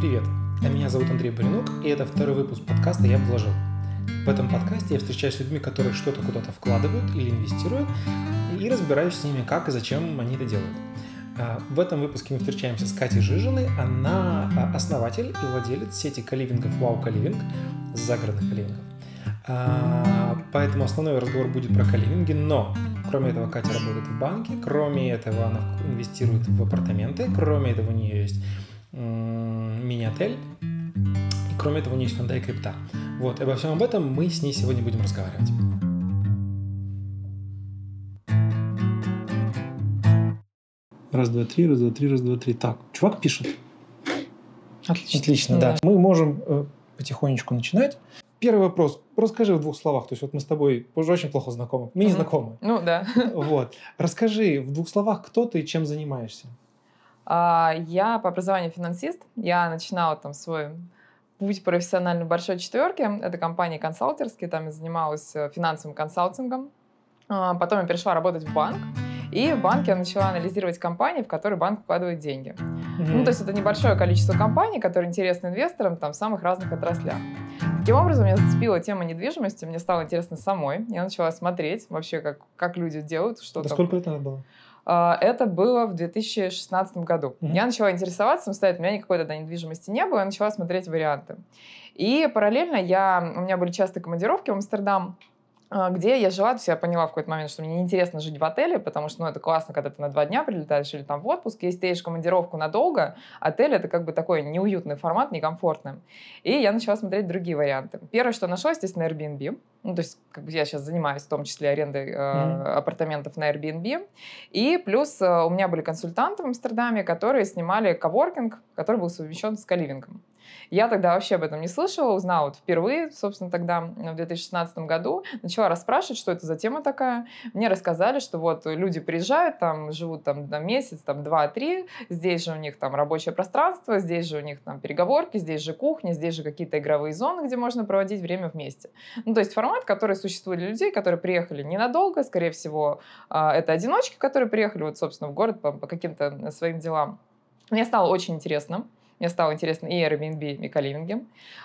Привет, меня зовут Андрей Баринук, и это второй выпуск подкаста «Я вложил». В этом подкасте я встречаюсь с людьми, которые что-то куда-то вкладывают или инвестируют, и разбираюсь с ними, как и зачем они это делают. А, в этом выпуске мы встречаемся с Катей Жижиной. Она а, основатель и владелец сети каливингов Wow Каливинг, загородных каливингов. А, поэтому основной разговор будет про каливинги, но кроме этого Катя работает в банке, кроме этого она инвестирует в апартаменты, кроме этого у нее есть мини-отель, и кроме этого у нее есть фонда и крипта. Вот, и обо всем об этом мы с ней сегодня будем разговаривать. Раз, два, три, раз, два, три, раз, два, три. Так, чувак пишет. Отлично. Отлично, да. да. Мы можем э, потихонечку начинать. Первый вопрос. Расскажи в двух словах. То есть вот мы с тобой уже очень плохо знакомы. Мы не знакомы. Ну да. Вот. Расскажи в двух словах, кто ты и чем занимаешься. А, я по образованию финансист. Я начинала там свой путь профессиональный большой четверки. Это компании консалтерские. Там я занималась э, финансовым консалтингом. А, потом я перешла работать в банк. И в банке я начала анализировать компании, в которые банк вкладывает деньги. Mm-hmm. Ну, то есть это небольшое количество компаний, которые интересны инвесторам там, в самых разных отраслях. Таким образом, меня зацепила тема недвижимости, мне стало интересно самой. Я начала смотреть вообще, как, как люди делают, что да сколько лет назад было? А, это было в 2016 году. Mm-hmm. Я начала интересоваться самостоятельно, у меня никакой тогда недвижимости не было, я начала смотреть варианты. И параллельно я, у меня были частые командировки в Амстердам, где я жила, то есть я поняла в какой-то момент, что мне неинтересно жить в отеле, потому что, ну, это классно, когда ты на два дня прилетаешь или там в отпуск, если ты едешь в командировку надолго, отель — это как бы такой неуютный формат, некомфортный. И я начала смотреть другие варианты. Первое, что нашла, естественно, Airbnb. Ну, то есть, как бы я сейчас занимаюсь в том числе арендой э, mm-hmm. апартаментов на Airbnb. И плюс э, у меня были консультанты в Амстердаме, которые снимали коворкинг, который был совмещен с каливингом. Я тогда вообще об этом не слышала, узнала вот впервые, собственно, тогда, в 2016 году, начала расспрашивать, что это за тема такая. Мне рассказали, что вот люди приезжают, там, живут там на месяц, там, два-три, здесь же у них там рабочее пространство, здесь же у них там переговорки, здесь же кухня, здесь же какие-то игровые зоны, где можно проводить время вместе. Ну, то есть формат, который существует для людей, которые приехали ненадолго, скорее всего, а, это одиночки, которые приехали вот, собственно, в город по, по каким-то своим делам. Мне стало очень интересно. Мне стало интересно и Airbnb, и каливинги.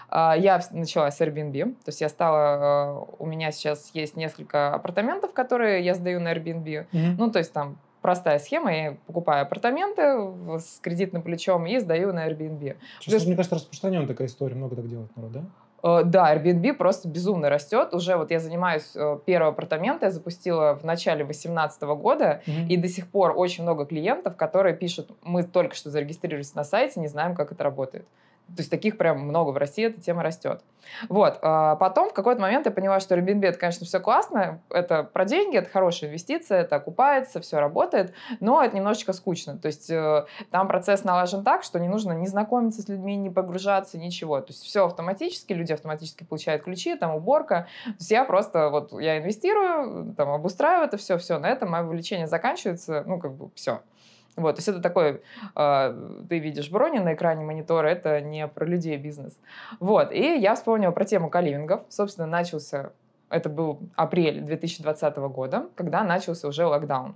А, я начала с Airbnb, то есть я стала, а, у меня сейчас есть несколько апартаментов, которые я сдаю на Airbnb. Mm-hmm. Ну, то есть там простая схема. Я покупаю апартаменты с кредитным плечом и сдаю на Airbnb. Сейчас, Плюс... мне кажется, распространенная такая история. Много так делает народ, да? Э, да, Airbnb просто безумно растет. Уже вот я занимаюсь э, первого апартамента, я запустила в начале 2018 года, mm-hmm. и до сих пор очень много клиентов, которые пишут, мы только что зарегистрировались на сайте, не знаем, как это работает. То есть таких прям много в России, эта тема растет. Вот. А потом в какой-то момент я поняла, что Airbnb это, конечно, все классно, это про деньги, это хорошая инвестиция, это окупается, все работает, но это немножечко скучно. То есть э, там процесс налажен так, что не нужно не знакомиться с людьми, не погружаться, ничего. То есть все автоматически, люди автоматически получают ключи, там уборка. То есть я просто вот я инвестирую, там обустраиваю это все, все, на этом мое увлечение заканчивается, ну как бы все. Вот, то есть это такой, э, ты видишь брони на экране монитора, это не про людей бизнес. Вот, и я вспомнила про тему каливингов. Собственно, начался, это был апрель 2020 года, когда начался уже локдаун.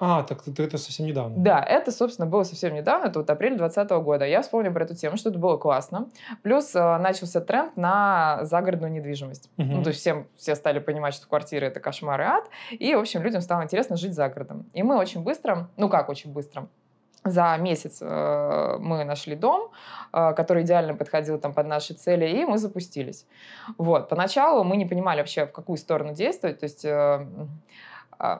А, так это, это совсем недавно. Да, это, собственно, было совсем недавно, это вот апрель 2020 года. Я вспомнила про эту тему, что это было классно. Плюс э, начался тренд на загородную недвижимость. Угу. Ну, то есть всем, все стали понимать, что квартиры — это кошмар и ад. И, в общем, людям стало интересно жить за городом. И мы очень быстро, ну как очень быстро, за месяц э, мы нашли дом, э, который идеально подходил там под наши цели, и мы запустились. Вот. Поначалу мы не понимали вообще, в какую сторону действовать. То есть э,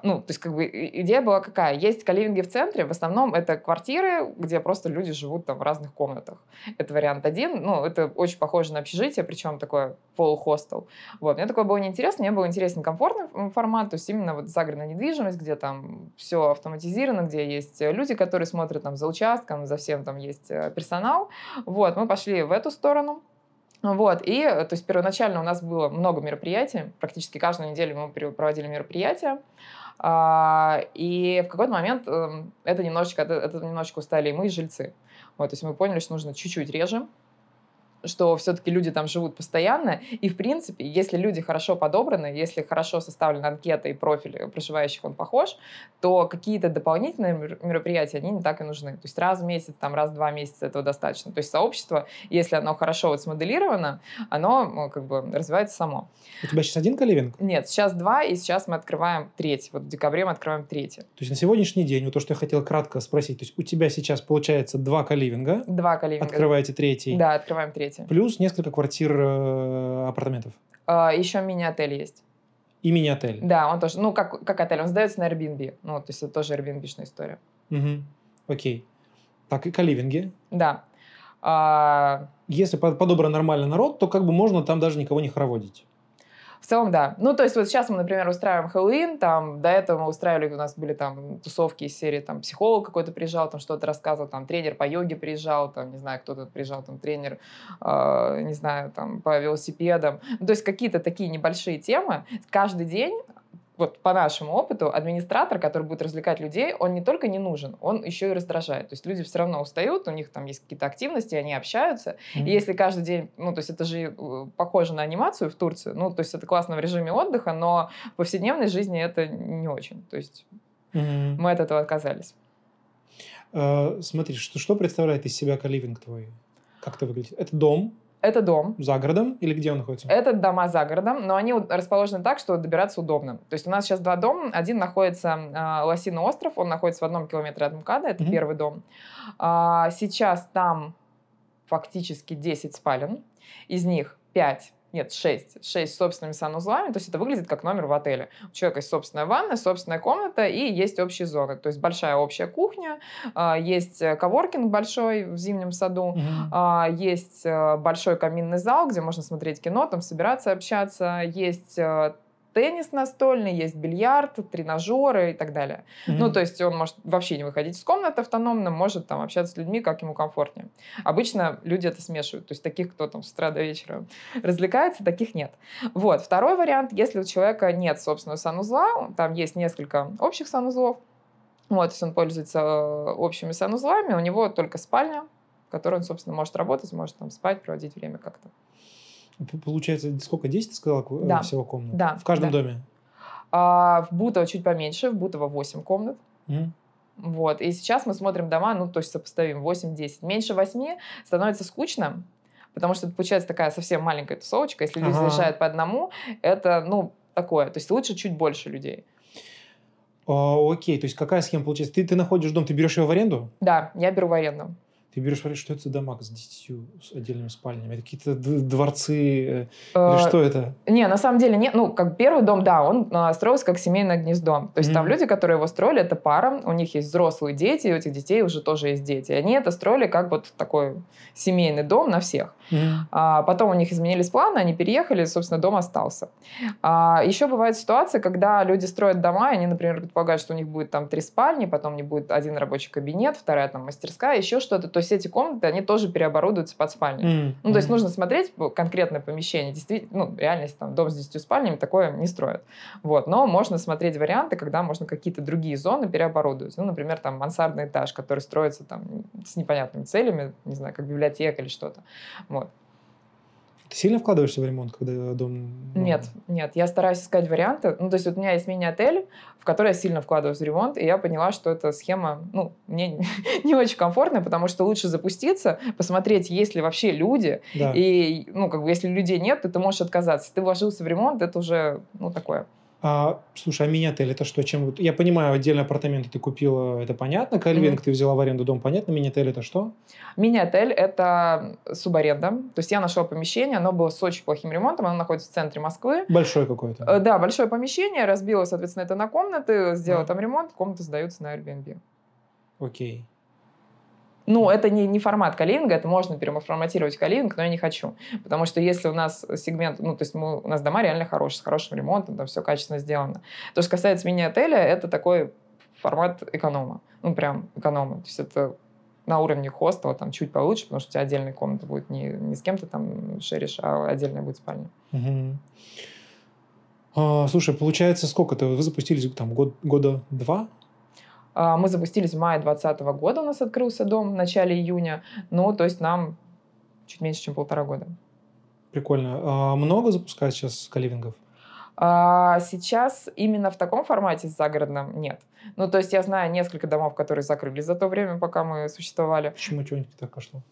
ну, то есть как бы идея была какая? Есть каливинги в центре, в основном это квартиры, где просто люди живут там в разных комнатах. Это вариант один, ну, это очень похоже на общежитие, причем такое полухостел. Вот, мне такое было неинтересно, мне был интересен комфортный формат, то есть именно вот загородная недвижимость, где там все автоматизировано, где есть люди, которые смотрят там за участком, за всем там есть э, персонал. Вот, мы пошли в эту сторону. Вот, и, то есть, первоначально у нас было много мероприятий, практически каждую неделю мы проводили мероприятия, а, и в какой-то момент эм, это немножечко, это немножечко устали и мы, и жильцы. Вот, то есть мы поняли, что нужно чуть-чуть реже, что все-таки люди там живут постоянно. И, в принципе, если люди хорошо подобраны, если хорошо составлена анкета и профиль проживающих он похож, то какие-то дополнительные мероприятия, они не так и нужны. То есть раз в месяц, там, раз в два месяца этого достаточно. То есть сообщество, если оно хорошо вот смоделировано, оно как бы развивается само. У тебя сейчас один каливинг? Нет, сейчас два, и сейчас мы открываем третий. Вот в декабре мы открываем третий. То есть на сегодняшний день, вот то, что я хотел кратко спросить, то есть у тебя сейчас получается два каливинга? Два каливинга. Открываете третий? Да, открываем третий. Плюс несколько квартир, э, апартаментов? А, еще мини-отель есть. И мини-отель? Да, он тоже, ну, как, как отель, он сдается на Airbnb. Ну, то есть это тоже Airbnb-шная история. Угу. Окей. Так, и каливинги? Да. А... Если подобран нормальный народ, то как бы можно там даже никого не хороводить. В целом, да. Ну, то есть вот сейчас мы, например, устраиваем Хэллоуин, там, до этого мы устраивали, у нас были там тусовки из серии, там, психолог какой-то приезжал, там, что-то рассказывал, там, тренер по йоге приезжал, там, не знаю, кто-то приезжал, там, тренер, э, не знаю, там, по велосипедам. Ну, то есть какие-то такие небольшие темы. Каждый день вот по нашему опыту, администратор, который будет развлекать людей, он не только не нужен, он еще и раздражает. То есть люди все равно устают, у них там есть какие-то активности, они общаются. Mm-hmm. И если каждый день, ну, то есть это же э, похоже на анимацию в Турции, ну, то есть это классно в режиме отдыха, но в повседневной жизни это не очень. То есть mm-hmm. мы от этого отказались. Uh, смотри, что, что представляет из себя каливинг твой? Как это выглядит? Это дом, это дом. За городом или где он находится? Это дома за городом, но они расположены так, что добираться удобно. То есть у нас сейчас два дома. Один находится э, Лосиный остров, он находится в одном километре от МКАДа, это mm-hmm. первый дом. А, сейчас там фактически 10 спален, из них 5 нет, 6, 6 с собственными санузлами, то есть это выглядит как номер в отеле. У человека есть собственная ванна, собственная комната и есть общие зоны, то есть большая общая кухня, а, есть э, коворкинг большой в зимнем саду, mm-hmm. есть э, большой каминный зал, где можно смотреть кино, там собираться, общаться, есть э, теннис настольный, есть бильярд, тренажеры и так далее. Mm-hmm. Ну, то есть он может вообще не выходить из комнаты автономно, может там общаться с людьми, как ему комфортнее. Обычно люди это смешивают, то есть таких, кто там с утра до вечера развлекается, таких нет. Вот. Второй вариант, если у человека нет собственного санузла, там есть несколько общих санузлов, вот, то есть он пользуется э, общими санузлами, у него только спальня, в которой он, собственно, может работать, может там спать, проводить время как-то. Получается, сколько, 10 ты сказала э, да. всего комнат? Да. В каждом да. доме? А, в Бутово чуть поменьше, в Бутово 8 комнат. Mm. Вот. И сейчас мы смотрим дома, ну, то есть сопоставим 8-10. Меньше 8 становится скучно, потому что получается такая совсем маленькая тусовочка. Если люди ага. заезжают по одному, это, ну, такое. То есть лучше чуть больше людей. О, а, окей, то есть какая схема получается? Ты, ты находишь дом, ты берешь его в аренду? Да, я беру в аренду. Ты берешь, что это за дома с десятью отдельными спальнями? Это какие-то дворцы? Э, или что это? Не, на самом деле нет. Ну, как первый дом, да, он а, строился как семейное гнездо. То есть mm-hmm. там люди, которые его строили, это пара, у них есть взрослые дети, и у этих детей уже тоже есть дети. И они это строили как вот такой семейный дом на всех. Mm-hmm. А, потом у них изменились планы, они переехали, собственно, дом остался. А, еще бывает ситуация, когда люди строят дома, и они, например, предполагают, что у них будет там три спальни, потом не будет один рабочий кабинет, вторая там мастерская, еще что-то. То есть эти комнаты, они тоже переоборудуются под спальни. Mm-hmm. Ну, то есть нужно смотреть конкретное помещение. Действительно, ну, реальность, там, дом с 10 спальнями такое не строят. Вот. Но можно смотреть варианты, когда можно какие-то другие зоны переоборудовать. Ну, например, там мансардный этаж, который строится там с непонятными целями, не знаю, как библиотека или что-то. Вот. Ты сильно вкладываешься в ремонт, когда дом... Ну... Нет, нет, я стараюсь искать варианты. Ну, то есть вот у меня есть мини-отель, в который я сильно вкладываюсь в ремонт, и я поняла, что эта схема, ну, мне не очень комфортная, потому что лучше запуститься, посмотреть, есть ли вообще люди, да. и, ну, как бы, если людей нет, то ты можешь отказаться. Если ты вложился в ремонт, это уже, ну, такое. А, слушай, а мини-отель это что? Чем? Я понимаю, отдельные апартаменты ты купила, это понятно. Кальвинг mm-hmm. ты взяла в аренду дом, понятно. Мини-отель это что? Мини-отель это субаренда. То есть я нашла помещение, оно было с очень плохим ремонтом, оно находится в центре Москвы. Большое какое-то? Э, да, большое помещение, разбила, соответственно, это на комнаты, сделала mm-hmm. там ремонт, комнаты сдаются на Airbnb. Окей. Ну, это не, не формат каливинга, это можно переформатировать каливинг, но я не хочу. Потому что если у нас сегмент, ну, то есть мы, у нас дома реально хорошие, с хорошим ремонтом, там все качественно сделано. То, что касается мини-отеля, это такой формат эконома. Ну, прям эконома. То есть это на уровне хостела, там чуть получше, потому что у тебя отдельная комната будет не, не с кем-то там шеришь, а отдельная будет спальня. Угу. А, слушай, получается, сколько-то вы запустились там год, года два? А, мы запустились в мае 2020 года, у нас открылся дом в начале июня. Ну, то есть нам чуть меньше, чем полтора года. Прикольно. А много запускают сейчас каливингов? А сейчас именно в таком формате с загородным нет. Ну, то есть я знаю несколько домов, которые закрылись за то время, пока мы существовали. Почему что-нибудь так пошло?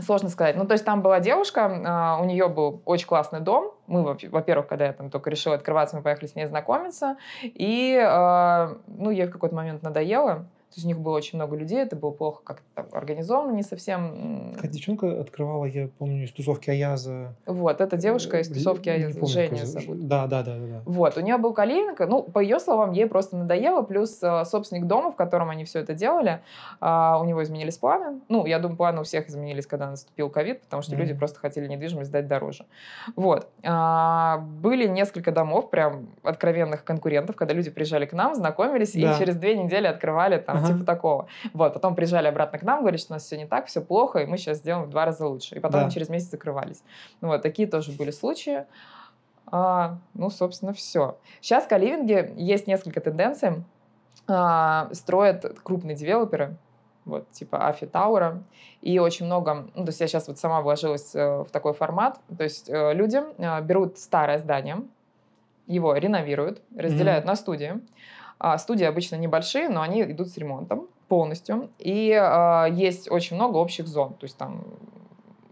Сложно сказать. Ну, то есть там была девушка, а, у нее был очень классный дом. Мы, во-первых, когда я там только решила открываться, мы поехали с ней знакомиться. И, а, ну, ей в какой-то момент надоело. То есть у них было очень много людей, это было плохо как-то организовано, не совсем. Какая девчонка открывала, я помню, из тусовки Аяза. Вот, эта девушка из тусовки Аяза, Женя зовут. Да, да, да, да. Вот, у нее был калинка, ну, по ее словам, ей просто надоело, плюс э, собственник дома, в котором они все это делали, э, у него изменились планы. Ну, я думаю, планы у всех изменились, когда наступил ковид, потому что mm-hmm. люди просто хотели недвижимость сдать дороже. Вот. Э, были несколько домов, прям откровенных конкурентов, когда люди приезжали к нам, знакомились, да. и через две недели открывали там ага. типа такого. Вот, потом приезжали обратно к нам, говорили, что у нас все не так, все плохо, и мы сейчас сделаем в два раза лучше. И потом да. через месяц закрывались. Ну, вот, такие тоже были случаи. А, ну, собственно, все. Сейчас в каливинге есть несколько тенденций. А, строят крупные девелоперы, вот, типа Афи Таура, и очень много, ну, то есть я сейчас вот сама вложилась э, в такой формат, то есть э, люди э, берут старое здание, его реновируют, разделяют mm-hmm. на студии, студии обычно небольшие, но они идут с ремонтом полностью. И э, есть очень много общих зон. То есть там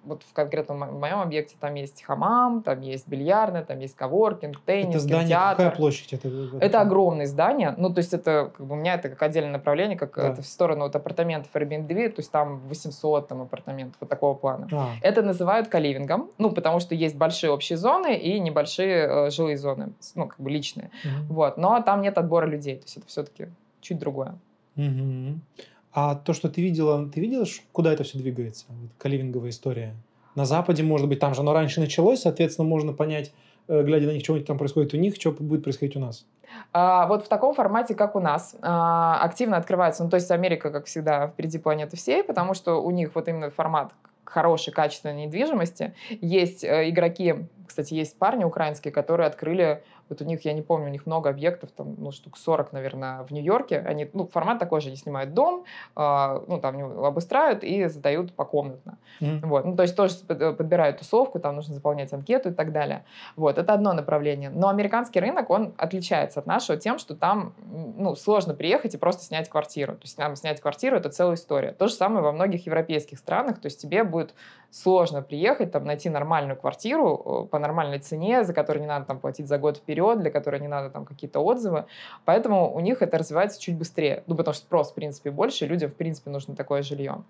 вот в конкретном моем объекте там есть хамам, там есть бильярдная, там есть коворкинг, теннис, это здание, кинотеатр. какая площадь? Это, это, это огромное здание. Ну, то есть это как бы у меня это как отдельное направление, как да. это в сторону вот апартаментов Airbnb, то есть там 800 там, апартаментов вот такого плана. А. Это называют каливингом, ну, потому что есть большие общие зоны и небольшие э, жилые зоны, ну, как бы личные. Угу. Вот. Но там нет отбора людей, то есть это все-таки чуть другое. Угу. А то, что ты видела, ты видела, куда это все двигается? Вот, каливинговая история. На Западе, может быть, там же оно раньше началось, соответственно, можно понять, э, глядя на них, что там происходит у них, что будет происходить у нас. А, вот в таком формате, как у нас, а, активно открывается, ну, то есть Америка, как всегда, впереди планеты всей, потому что у них вот именно формат хорошей, качественной недвижимости. Есть э, игроки, кстати, есть парни украинские, которые открыли вот у них, я не помню, у них много объектов, там, ну, штук 40, наверное, в Нью-Йорке. Они, ну, формат такой же, они снимают дом, э, ну, там, обустраивают и задают покомнатно. Mm-hmm. Вот. Ну, то есть тоже э, подбирают тусовку, там нужно заполнять анкету и так далее. Вот, это одно направление. Но американский рынок, он отличается от нашего тем, что там, ну, сложно приехать и просто снять квартиру. То есть нам снять квартиру — это целая история. То же самое во многих европейских странах. То есть тебе будет сложно приехать, там, найти нормальную квартиру э, по нормальной цене, за которую не надо там платить за год вперед, для которой не надо там какие-то отзывы. Поэтому у них это развивается чуть быстрее. Ну, потому что спрос, в принципе, больше, людям, в принципе, нужно такое жилье.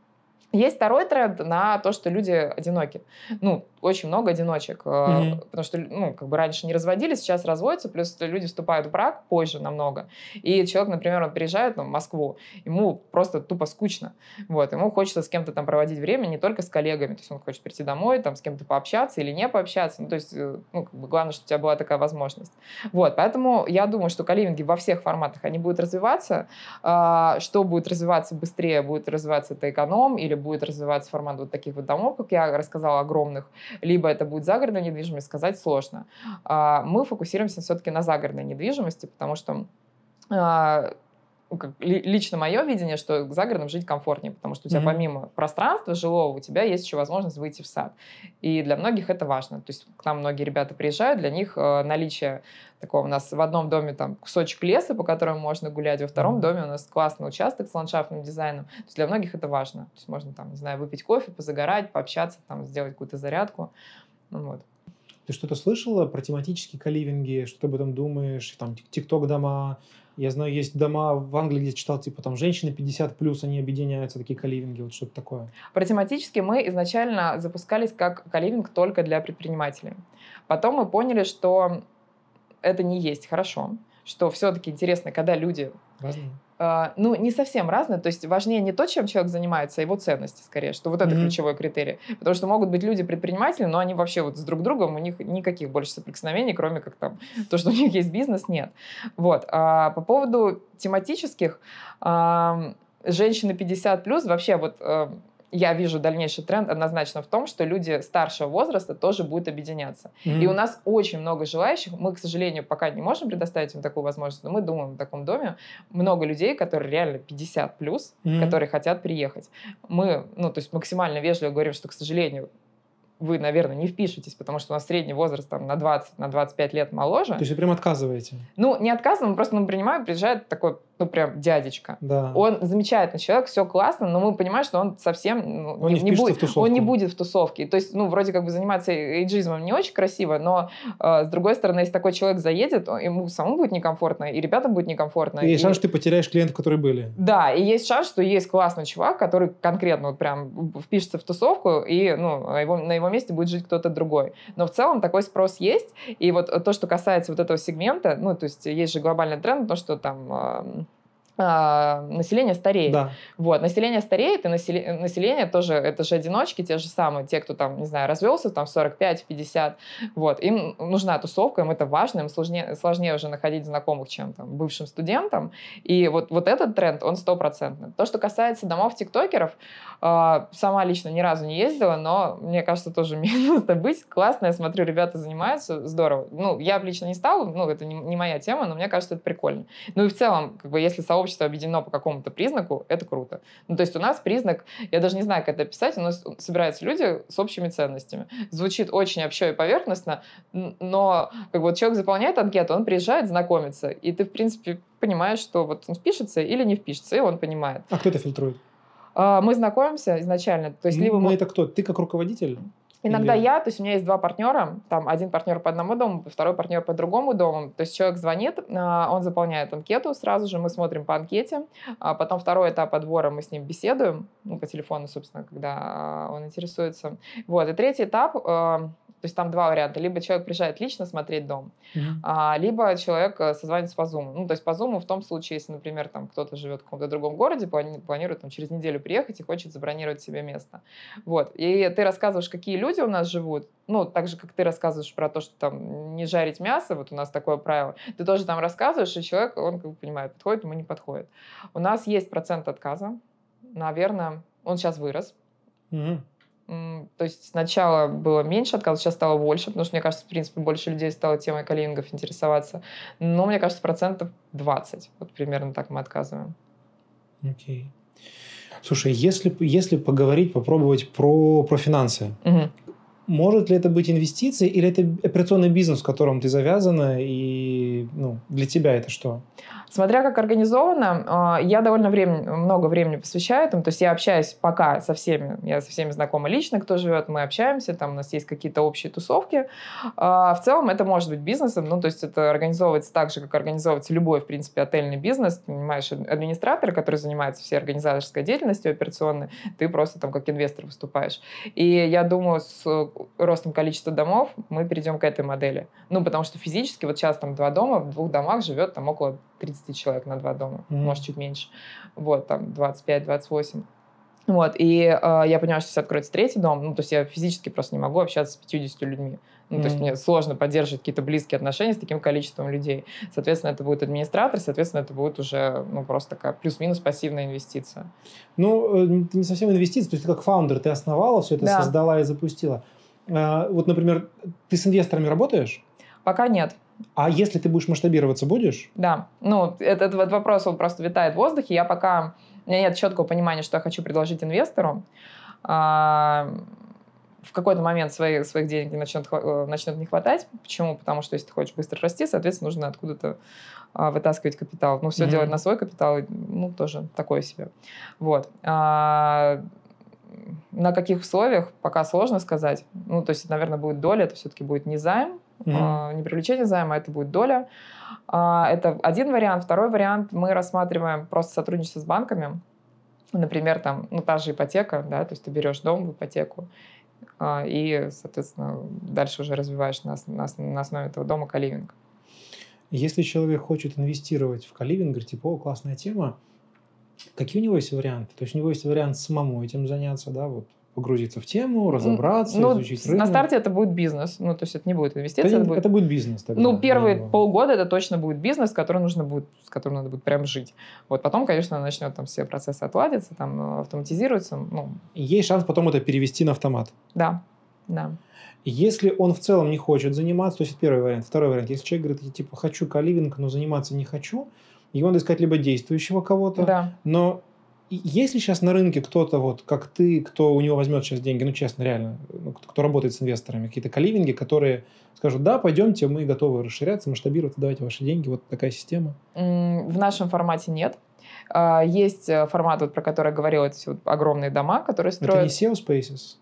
Есть второй тренд на то, что люди одиноки. Ну, очень много одиночек, mm-hmm. потому что, ну, как бы раньше не разводились, сейчас разводятся, плюс люди вступают в брак позже намного. И человек, например, он приезжает ну, в Москву, ему просто тупо скучно. Вот, ему хочется с кем-то там проводить время, не только с коллегами, то есть он хочет прийти домой, там с кем-то пообщаться или не пообщаться. Ну, то есть, э, ну, как бы главное, чтобы у тебя была такая возможность. Вот, поэтому я думаю, что каливинги во всех форматах, они будут развиваться. А, что будет развиваться быстрее? Будет развиваться это эконом или будет развиваться формат вот таких вот домов, как я рассказала, огромных, либо это будет загородная недвижимость, сказать сложно. А, мы фокусируемся все-таки на загородной недвижимости, потому что а, лично мое видение, что за городом жить комфортнее, потому что у тебя mm-hmm. помимо пространства жилого у тебя есть еще возможность выйти в сад. И для многих это важно. То есть к нам многие ребята приезжают, для них э, наличие такого у нас в одном доме там кусочек леса, по которому можно гулять, во втором mm-hmm. доме у нас классный участок с ландшафтным дизайном. То есть для многих это важно. То есть можно там, не знаю, выпить кофе, позагорать, пообщаться, там сделать какую-то зарядку. Ну, вот. Ты что-то слышала про тематические каливинги? Что ты об этом думаешь? Там тикток дома, я знаю, есть дома в Англии, где читал, типа, там, женщины 50 плюс, они объединяются, такие каливинги, вот что-то такое. Про тематически мы изначально запускались как каливинг только для предпринимателей. Потом мы поняли, что это не есть хорошо, что все-таки интересно, когда люди Разные. Uh, ну, не совсем разные. То есть важнее не то, чем человек занимается, а его ценности, скорее, что вот это mm-hmm. ключевой критерий. Потому что могут быть люди-предприниматели, но они вообще вот с друг другом, у них никаких больше соприкосновений, кроме как там то, что у них есть бизнес, нет. Вот. А по поводу тематических, а, женщины 50+, плюс вообще вот а, я вижу дальнейший тренд однозначно в том, что люди старшего возраста тоже будут объединяться. Mm-hmm. И у нас очень много желающих. Мы, к сожалению, пока не можем предоставить им такую возможность, но мы думаем в таком доме. Много людей, которые реально 50 плюс, mm-hmm. которые хотят приехать. Мы, ну, то есть максимально вежливо говорим, что, к сожалению, вы, наверное, не впишетесь, потому что у нас средний возраст там на 20, на 25 лет моложе. То есть вы прям отказываете? Ну, не отказываем, мы просто ну, принимаем, приезжает такой, ну, прям дядечка. Да. Он замечательный человек, все классно, но мы понимаем, что он совсем ну, Он не впишется будет, он не будет в тусовке. То есть, ну, вроде как бы заниматься эйджизмом не очень красиво, но э, с другой стороны, если такой человек заедет, он- ему самому будет некомфортно, и ребятам будет некомфортно. И есть и- шанс, что ты потеряешь клиентов, которые были. Да, и есть шанс, что есть классный чувак, который конкретно вот прям впишется в тусовку, и ну, а его, на его месте будет жить кто-то другой. Но в целом такой спрос есть. И вот то, что касается вот этого сегмента, ну, то есть есть же глобальный тренд, то, что там ам, а, население стареет. Да. Вот, население стареет, и населе- население тоже, это же одиночки, те же самые, те, кто там, не знаю, развелся, там, в 45, в 50, вот, им нужна тусовка, им это важно, им сложнее, сложнее уже находить знакомых, чем там бывшим студентам, и вот, вот этот тренд, он стопроцентный. То, что касается домов тиктокеров, а, сама лично ни разу не ездила, но мне кажется, тоже имеет место быть. Классно, я смотрю, ребята занимаются, здорово. Ну, я лично не стала, ну, это не, не моя тема, но мне кажется, это прикольно. Ну и в целом, как бы, если сообщество объединено по какому-то признаку, это круто. Ну, то есть у нас признак, я даже не знаю, как это описать, у нас собираются люди с общими ценностями. Звучит очень общо и поверхностно, но как бы вот человек заполняет анкету, он приезжает, знакомится, и ты, в принципе, понимаешь, что вот он впишется или не впишется, и он понимает. А кто это фильтрует? А, Мы знакомимся изначально, то есть либо мы мы- это кто? Ты как руководитель? Иногда Или- я, то есть у меня есть два партнера, там один партнер по одному дому, второй партнер по другому дому. То есть человек звонит, а, он заполняет анкету сразу же, мы смотрим по анкете, а потом второй этап отбора мы с ним беседуем, ну, по телефону, собственно, когда он интересуется. Вот, и третий этап, а, то есть там два варианта. Либо человек приезжает лично смотреть дом, Мгм. а, либо человек э, созванивается по Zoom. Ну, то есть по Zoom в том случае, если, например, там кто-то живет в каком-то другом городе, плани- планирует там, через неделю приехать и хочет забронировать себе место. Вот. И ты рассказываешь, какие люди у нас живут, ну, так же, как ты рассказываешь про то, что там не жарить мясо, вот у нас такое правило, ты тоже там рассказываешь, и человек, он как бы понимает, подходит ему, не подходит. У нас есть процент отказа, наверное, он сейчас вырос, Мгм. То есть сначала было меньше отказов, сейчас стало больше, потому что, мне кажется, в принципе, больше людей стало темой калинингов интересоваться. Но, мне кажется, процентов 20. Вот примерно так мы отказываем. Окей. Слушай, если, если поговорить, попробовать про, про финансы, Мгм. может ли это быть инвестиции или это операционный бизнес, в котором ты завязана, и ну, для тебя это что? Смотря как организовано, а, я довольно времени, много времени посвящаю этому. То есть я общаюсь пока со всеми, я со всеми знакома лично, кто живет, мы общаемся, там у нас есть какие-то общие тусовки. А, В целом это может быть бизнесом, ну то есть это организовывается так же, как организовывается любой, в принципе, отельный бизнес. Ты понимаешь, администратор, который занимается всей организаторской деятельностью операционной, ты просто там как инвестор выступаешь. И я думаю, с э, ростом количества домов мы перейдем к этой модели. Ну, потому что физически вот сейчас там два дома, в двух домах живет там около 30 человек на два дома, Мгм. может, чуть меньше. Вот, там 25-28. Вот, и э, я понимаю, что если откроется третий дом, ну, то есть я физически просто не могу общаться с 50 людьми. Ну, то есть мне сложно поддерживать какие-то близкие отношения с таким количеством людей. Соответственно, это будет администратор, соответственно, это будет уже, ну, просто такая плюс-минус пассивная инвестиция. Ну, э, это не совсем инвестиции, то есть ты как фаундер, ты основала все это, Да. создала и запустила. А, Вот, например, ты с инвесторами работаешь? Пока нет. А если ты будешь масштабироваться, будешь? Да, ну, этот вот вопрос, он просто витает в воздухе. Я пока... У меня нет четкого понимания, что я хочу предложить инвестору. А, в какой-то момент свои, своих денег не начнет, хва- э, начнет не хватать. Почему? Потому что если ты хочешь быстро расти, соответственно, нужно откуда-то а, вытаскивать капитал. Ну, все Мгм. делать на свой капитал, ну, тоже такое себе. Вот. А, на каких условиях, пока сложно сказать. Ну, то есть, наверное, будет доля, это все-таки будет не займ, А, не привлечение займа, это будет доля. А, Это один вариант. Второй вариант, мы рассматриваем просто сотрудничество с банками. Например, там, ну, та же ипотека, да, то есть ты берешь дом в ипотеку, а, и, соответственно, дальше уже развиваешь на, на на основе этого дома каливинг. Если человек хочет инвестировать в каливинг, говорит, типа, о, классная тема, какие у него есть варианты? То есть у него есть вариант самому этим заняться, да, вот погрузиться в тему, разобраться, ну, изучить рынок. на старте это будет бизнес, ну, то есть это не будет это, инвестиция, это, будет... это будет бизнес тогда. Ну, первые да. полгода это точно будет бизнес, который нужно будет, с которым надо будет прям жить. Вот потом, конечно, начнет там все процессы отладиться, там э, автоматизируются, ну, Есть шанс потом это перевести на автомат. да, да. Если он в целом не хочет заниматься, то есть это первый вариант. Второй вариант, если человек говорит, я типа хочу каливинг, но заниматься не хочу, его надо искать либо действующего кого-то, Да. но и- есть ли сейчас на рынке кто-то, вот как ты, кто у него возьмет сейчас деньги, ну честно, реально, ну, кто работает с инвесторами, какие-то каливинги, которые скажут, да, пойдемте, мы готовы расширяться, масштабироваться, давайте ваши деньги, вот такая система? В нашем формате нет. А, есть э, формат, вот, про который я говорила, это все вот огромные дома, которые строят... Это не SEO Spaces?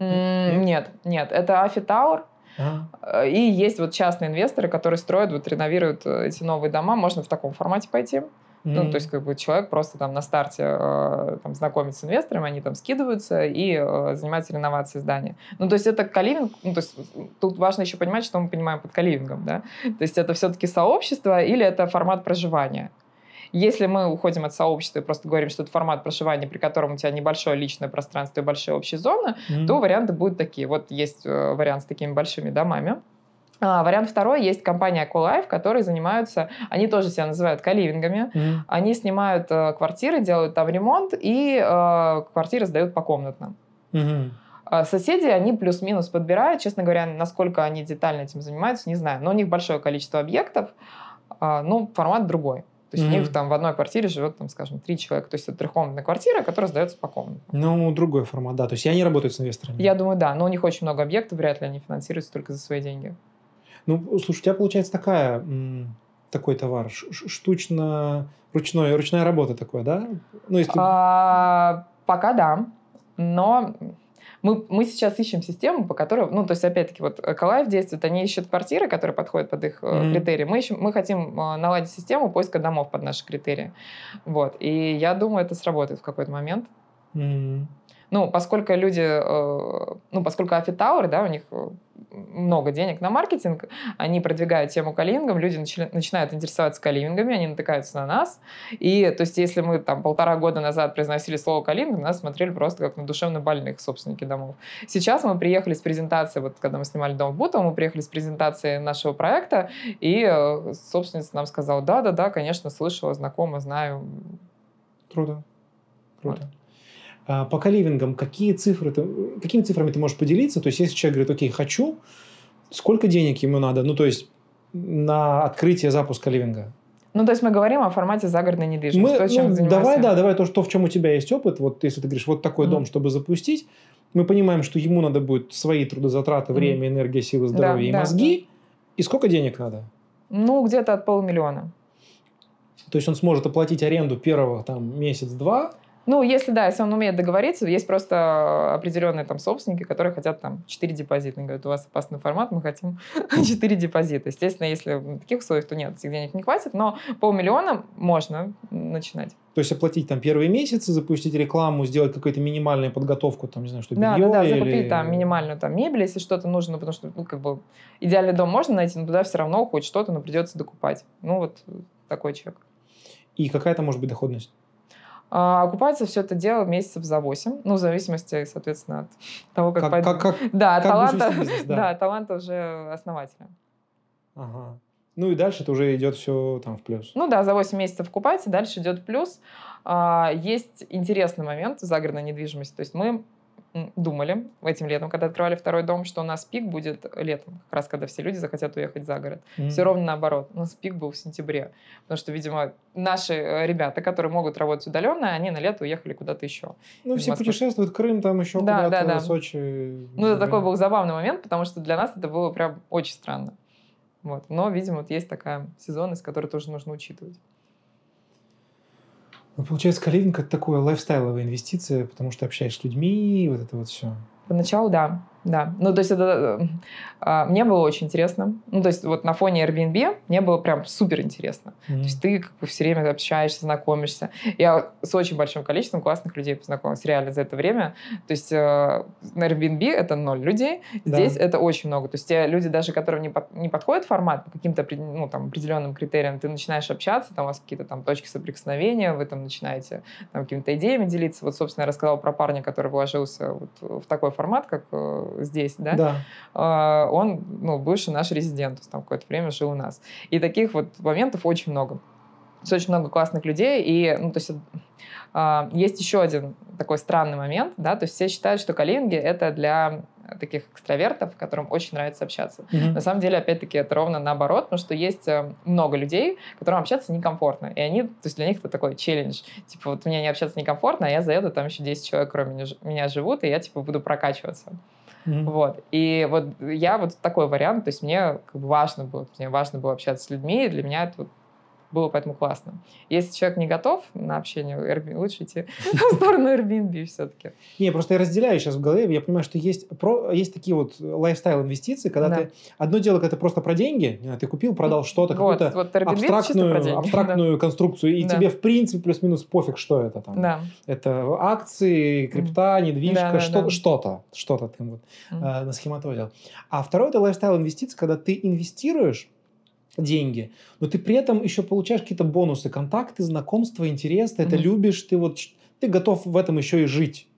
Нет, нет, нет. это Афи Tower. А. И есть вот частные инвесторы, которые строят, вот реновируют э, эти новые дома. Можно в таком формате пойти. Mm-hmm. Ну, то есть, как бы человек просто там на старте э, там, знакомится с инвесторами, они там скидываются и э, занимаются реновацией здания. Ну, то есть, это каливинг, ну, то есть, тут важно еще понимать, что мы понимаем под каливингом, да. То есть, это все-таки сообщество или это формат проживания. Если мы уходим от сообщества и просто говорим, что это формат проживания, при котором у тебя небольшое личное пространство и большая общая зона, mm-hmm. то варианты будут такие. Вот есть э, вариант с такими большими домами. А, вариант второй, есть компания CoLife, которые занимаются, они тоже себя называют каливингами, mm-hmm. они снимают э, квартиры, делают там ремонт и э, квартиры сдают по комнатным. Mm-hmm. Соседи, они плюс-минус подбирают, честно говоря, насколько они детально этим занимаются, не знаю, но у них большое количество объектов, э, ну, формат другой. То есть mm-hmm. у них там в одной квартире живет, там, скажем, три человека. То есть это трехкомнатная квартира, которая сдается по комнатам. Ну, другой формат, да. То есть они работают с инвесторами. Я думаю, да. Но у них очень много объектов, вряд ли они финансируются только за свои деньги. Ну, слушай, у тебя получается такая, такой товар, штучно, ручной, ручная работа такое, да? Ну, если... а, пока да. Но мы, мы сейчас ищем систему, по которой, ну, то есть, опять-таки, вот Эколайф действует, они ищут квартиры, которые подходят под их mm-hmm. критерии. Мы, ищем, мы хотим э, наладить систему поиска домов под наши критерии. Вот. И я думаю, это сработает в какой-то момент. Mm-hmm. Ну, поскольку люди, э, ну, поскольку Афитауэр, да, у них много денег на маркетинг, они продвигают тему каливингом, люди начи- начинают интересоваться каливингами, они натыкаются на нас. И, то есть, если мы там полтора года назад произносили слово каливинг, нас смотрели просто как на душевно больных собственники домов. Сейчас мы приехали с презентацией, вот когда мы снимали дом в Бутово, мы приехали с презентацией нашего проекта, и э, собственница нам сказала, да-да-да, конечно, слышала, знакома, знаю. Круто. Круто. Вот. А, по каливингам какие цифры ты, какими цифрами ты можешь поделиться? То есть, если человек говорит, окей, хочу, сколько денег ему надо? Ну, то есть, на открытие, запуск каливинга? Ну, то есть мы говорим о формате загородной недвижимости. Мы, то, чем ну, давай, да, давай то, что, в чем у тебя есть опыт. Вот если ты говоришь, вот такой mm. дом, чтобы запустить, мы понимаем, что ему надо будет свои трудозатраты, mm. время, энергия, силы, здоровье да, и да, мозги. Да. И сколько денег надо? Ну, где-то от полумиллиона. То есть он сможет оплатить аренду первого там месяц-два, ну, если да, если он умеет договориться, есть просто определенные там собственники, которые хотят там 4 депозита. Они говорят, у вас опасный формат, мы хотим 4 депозита. Естественно, если в таких условиях, то нет, этих денег не хватит, но полмиллиона можно начинать. То есть оплатить там первые месяцы, запустить рекламу, сделать какую-то минимальную подготовку, там, не знаю, что да, белье да, да, или... закупить там минимальную там мебель, если что-то нужно, потому что, ну, как бы, идеальный дом можно найти, но туда все равно хоть что-то, но придется докупать. Ну, вот такой человек. И какая-то может быть доходность? А, окупается все это дело месяцев за 8, ну, в зависимости, соответственно, от того, как... Как, пойдет. как, как, да, как таланта, бизнес, да. да, таланта уже основателя. Ага. Ну и дальше это уже идет все там в плюс. Ну да, за 8 месяцев окупается, дальше идет плюс. А, есть интересный момент в загородной недвижимости. То есть мы думали этим летом, когда открывали второй дом, что у нас пик будет летом, как раз когда все люди захотят уехать за город. Mm-hmm. Все ровно наоборот. У нас пик был в сентябре. Потому что, видимо, наши э, ребята, которые могут работать удаленно, они на лето уехали куда-то еще. Ну, все Москвы. путешествуют, Крым там еще да, куда-то, да, да. Сочи. Ну, это такой был забавный момент, потому что для нас это было прям очень странно. Вот. Но, видимо, вот есть такая сезонность, которую тоже нужно учитывать. Ну, получается, каливинг – это такое лайфстайловая инвестиция, потому что общаешься с людьми, вот это вот все. Поначалу, да. Да, ну то есть это э, а, мне было очень интересно. Ну то есть вот на фоне Airbnb мне было прям супер интересно. Mm-hmm. То есть ты как бы все время общаешься, знакомишься. Я с очень большим количеством классных людей познакомилась реально за это время. То есть э, на Airbnb это ноль людей, здесь да. это очень много. То есть те люди даже, которым не, под, не подходит формат по каким-то ну, там, определенным критериям, ты начинаешь общаться, там у вас какие-то там точки соприкосновения, вы там начинаете там, какими-то идеями делиться. Вот, собственно, я рассказала про парня, который вложился вот в такой формат, как э, здесь, да, да. А, он, ну, бывший наш резидент, там какое-то время жил у нас. И таких вот моментов очень много. То есть очень много классных людей, и, ну, то есть а, есть еще один такой странный момент, да, то есть все считают, что каливинги — это для таких экстравертов, которым очень нравится общаться. Мгм. На самом деле, опять-таки, это ровно наоборот, потому что есть э, много людей, которым общаться некомфортно. И они, то есть для них это такой челлендж. Типа, вот мне не общаться некомфортно, а я заеду, там еще 10 человек, кроме меня живут, и я, типа, буду прокачиваться. Мгм. Вот. И вот я вот такой вариант, то есть мне как бы важно было, мне важно было общаться с людьми, и для меня это вот было поэтому классно. Если человек не готов на общение, Airbnb, лучше идти в сторону Airbnb все-таки. Не, просто я разделяю сейчас в голове, я понимаю, что есть, про, есть такие вот lifestyle инвестиции, когда Да. ты... Одно дело, когда это просто про деньги, ты купил, продал что-то, Вот, какую-то вот абстрактную, абстрактную конструкцию, и Да. тебе, в принципе, плюс-минус пофиг, что это там. Да. Это акции, крипта, недвижка, Да, да, что, да. что-то, что-то ты вот Мгм. э, насхематозил. А второе это lifestyle инвестиции, когда ты инвестируешь деньги, но ты при этом еще получаешь какие-то бонусы, контакты, знакомства, интересы, ты это любишь, ты вот ты готов в этом еще и жить.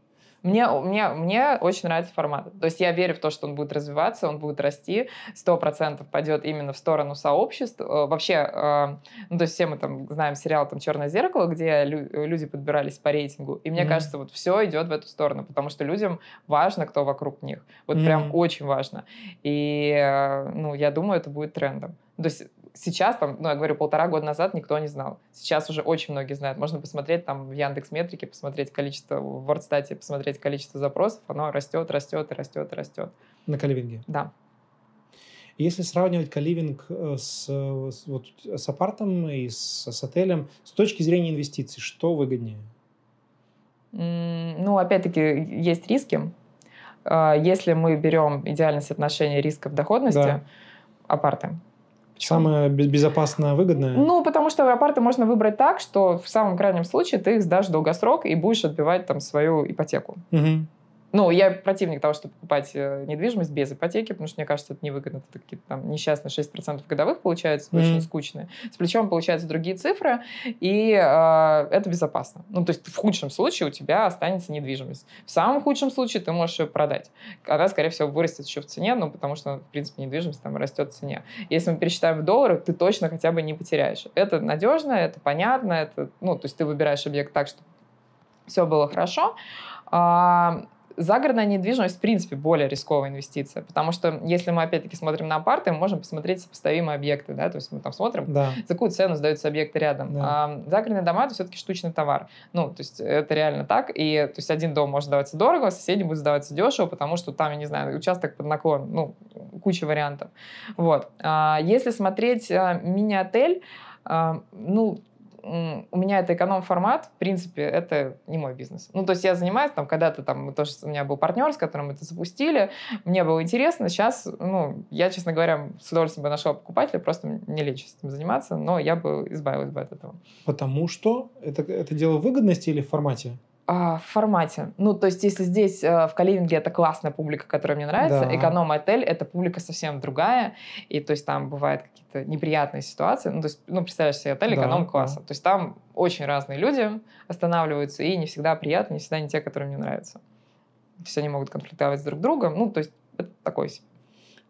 Мне, мне, мне очень нравится формат. То есть я верю в то, что он будет развиваться, он будет расти, сто процентов пойдет именно в сторону сообществ. Э, Вообще, э, ну, то есть все мы там знаем сериал там «Черное зеркало», где лю- люди подбирались по рейтингу. И мне Мгм. кажется, вот все идет в эту сторону, потому что людям важно, кто вокруг них. Вот Мгм. прям очень важно. И, э, ну, я думаю, это будет трендом. То есть сейчас, там, ну, я говорю, полтора года назад никто не знал. Сейчас уже очень многие знают. Можно посмотреть там в Яндекс Метрике, посмотреть количество, в WordStat, посмотреть количество запросов. Оно растет, растет, и растет, растет. На каливинге. Да. Если сравнивать каливинг э, с, э, вот, с апартом и с, с отелем с точки зрения инвестиций, что выгоднее? Ну, опять-таки, есть риски. А, Если мы берем идеальное соотношение рисков доходности, Да. апарты. Самое бе- безопасно выгодное? Ну, потому что апарты можно выбрать так, что в самом крайнем случае ты их сдашь долгосрок и будешь отбивать там свою ипотеку. Мгм. Ну, я противник того, чтобы покупать э, недвижимость без ипотеки, потому что, мне кажется, это невыгодно. Это какие-то там несчастные 6% годовых получается, Мгм. очень скучные. С плечом получаются другие цифры, и э, это безопасно. Ну, то есть в худшем случае у тебя останется недвижимость. В самом худшем случае ты можешь ее продать. Она, скорее всего, вырастет еще в цене, ну, потому что, в принципе, недвижимость там растет в цене. Если мы пересчитаем в доллары, ты точно хотя бы не потеряешь. Это надежно, это понятно, это, ну, то есть ты выбираешь объект так, чтобы все было хорошо. А, Загородная недвижимость, в принципе, более рисковая инвестиция, потому что если мы, опять-таки, смотрим на апарты, мы можем посмотреть сопоставимые объекты, да, то есть мы там смотрим, Да. за какую цену сдаются объекты рядом. Да. А загородные дома — это все-таки штучный товар. Ну, то есть это реально так, и то есть один дом может сдаваться дорого, соседний будет сдаваться дешево, потому что там, я не знаю, участок под наклон, ну, куча вариантов. Вот. А если смотреть а, мини-отель, а, ну, у меня это эконом-формат, в принципе, это не мой бизнес. Ну, то есть я занимаюсь там когда-то, там, тоже, у меня был партнер, с которым это запустили, мне было интересно, сейчас, ну, я, честно говоря, с удовольствием бы нашел покупателя, просто не лечь этим заниматься, но я бы избавилась бы от этого. Потому что это, это дело выгодности или в формате? А, в формате. Ну, то есть, если здесь э, в каливинге это классная публика, которая мне нравится, Да. эконом-отель это публика совсем другая, и то есть там бывают какие-то неприятные ситуации. Ну, то есть, ну, представляешь себе отель эконом-класса. да. То есть там очень разные люди останавливаются, и не всегда приятно, не всегда не те, которые мне нравятся. Есть они могут конфликтовать с друг другом. Ну, то есть это такой себе.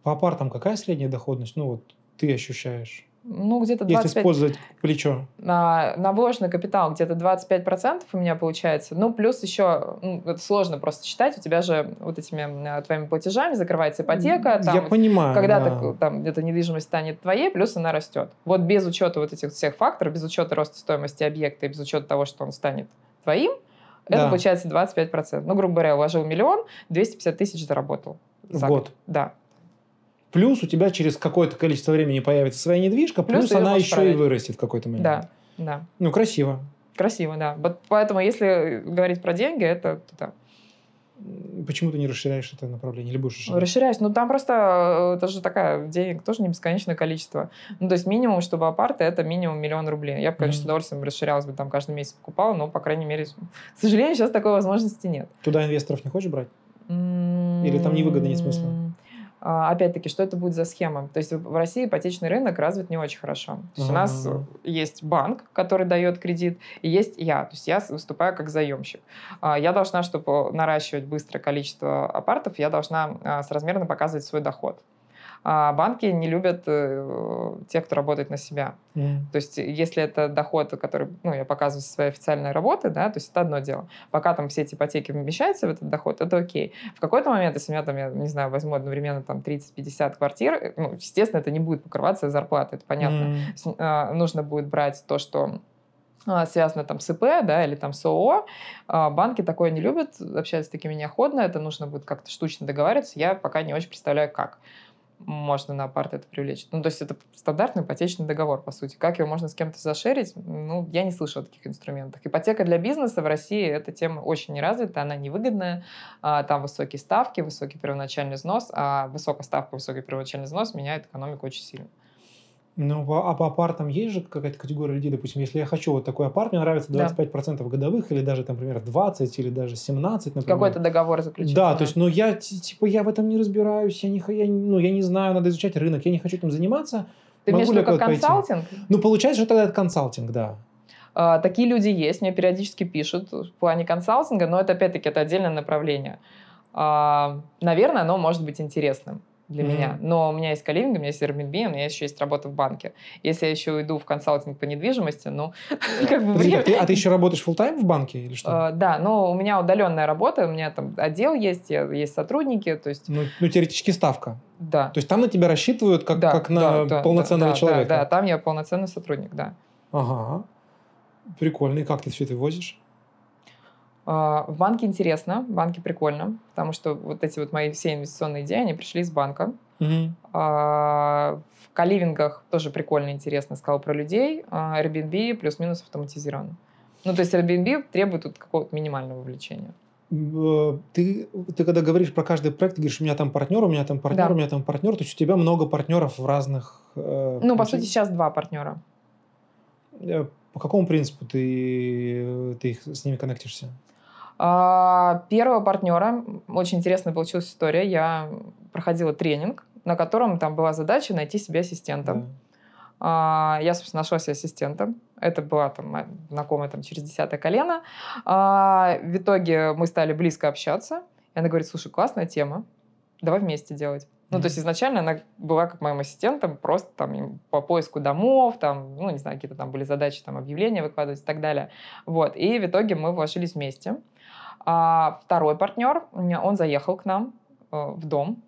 По апартам какая средняя доходность? Ну, вот ты ощущаешь. Ну, где-то Если 25... использовать плечо. на, на вложенный капитал где-то 25% у меня получается. Ну, плюс еще, ну, это сложно просто считать, у тебя же вот этими э, твоими платежами закрывается ипотека, там, Я понимаю. когда да. там эта недвижимость станет твоей, плюс она растет. Вот без учета вот этих всех факторов, без учета роста стоимости объекта и без учета того, что он станет твоим, это Да. получается 25%. Ну, грубо говоря, вложил миллион, 250 тысяч заработал. В за год. Да. Плюс у тебя через какое-то количество времени появится своя недвижка, Плюс плюс, она еще продать. и вырастет в какой-то момент. Да, да. Ну, красиво. Красиво, да. Вот поэтому, если говорить про деньги, это да. М, Почему ты не расширяешь это направление? Или будешь расширять? Расширяюсь. Ну, там просто, э, это же такая, денег тоже не бесконечное количество. Ну, то есть минимум, чтобы апарты, это минимум миллион рублей. Я бы, конечно, с Мгм. удовольствием расширялась бы, там каждый месяц покупала, но, по крайней мере, к сожалению, сейчас такой возможности нет. Туда инвесторов не хочешь брать? Или там невыгодно, нет смысла? А, Опять-таки, что это будет за схема? То есть в России ипотечный рынок развит не очень хорошо. То есть у нас есть банк, который дает кредит, и есть я. То есть я с- выступаю как заемщик. А, Я должна, чтобы наращивать быстрое количество апартов, я должна а, соразмерно показывать свой доход. А банки не любят э, тех, кто работает на себя. Мгм. То есть, если это доход, который, ну, я показываю со своей официальной работы, да, то есть это одно дело. Пока там все эти ипотеки вмещаются в этот доход, это окей. В какой-то момент, если у меня там, я не знаю, возьму одновременно там 30-50 квартир, э, ну, естественно, это не будет покрываться зарплатой, это понятно. С- а, нужно будет брать то, что а, связано там с ИП, да, или там с ООО. А, Банки такое не любят, общаются с такими неохотно, это нужно будет как-то штучно договариваться. Я пока не очень представляю, как можно на апарт это привлечь. Ну, то есть это стандартный ипотечный договор, по сути. Как его можно с кем-то зашерить? Ну, я не слышала о таких инструментах. Ипотека для бизнеса в России эта тема очень не развита, она невыгодная. А, Там высокие ставки, высокий первоначальный взнос, а высокая ставка, высокий первоначальный взнос меняет экономику очень сильно. Ну, а по апартам есть же какая-то категория людей, допустим, если я хочу вот такой апарт, мне нравится Да. 25% годовых, или даже, там, например, 20, или даже 17, например. Какой-то договор заключить. Да, то есть, ну, я, типа, я в этом не разбираюсь, я не, я, ну, я не знаю, надо изучать рынок, я не хочу этим заниматься. Ты имеешь в виду как куда-то пойти? консалтинг? Ну, получается, что тогда это консалтинг, да. А, Такие люди есть, мне периодически пишут в плане консалтинга, но это опять-таки это отдельное направление. А, Наверное, оно может быть интересным для Мгм. меня. Но у меня есть каливинг, у меня есть Airbnb, у меня еще есть работа в банке. Если я еще уйду в консалтинг по недвижимости, ну, как бы Подожди, время... а, ты, а еще работаешь full-time в банке или что? А, Да, но у меня удаленная работа, у меня там отдел есть, есть сотрудники, то есть, Ну, ну, теоретически ставка. да. То есть там на тебя рассчитывают как, Да, как на да, да, полноценного да, да, человека. Да, там я полноценный сотрудник, да. Ага. Прикольно. И как ты все это возишь? А, В банке интересно, в банке прикольно, потому что вот эти вот мои все инвестиционные идеи, они пришли из банка. А, В каливингах тоже прикольно, интересно, сказал про людей. А, Airbnb плюс-минус автоматизирован. Ну, то есть Airbnb требует тут какого-то минимального вовлечения. Э, Ты, ты когда говоришь про каждый проект, ты говоришь, у меня там партнер, у меня там партнер, Да. у меня там партнер, то есть у тебя много партнеров в разных... э, Ну, по сути, сейчас два партнера. Э, По какому принципу ты, ты их, с ними коннектишься? А, Первого партнера, очень интересная получилась история, я проходила тренинг, на котором там была задача найти себе ассистента. Да. А, Я, собственно, нашла себе ассистента. Это была там знакомая там, через десятое колено. А, В итоге мы стали близко общаться. И она говорит, слушай, классная тема, давай вместе делать. Ну, то есть изначально она была как моим ассистентом, просто там по поиску домов, там, ну, не знаю, какие-то там были задачи, там, объявления выкладывать и так далее. Вот, и в итоге мы вложились вместе. А второй партнер, он заехал к нам э, в дом,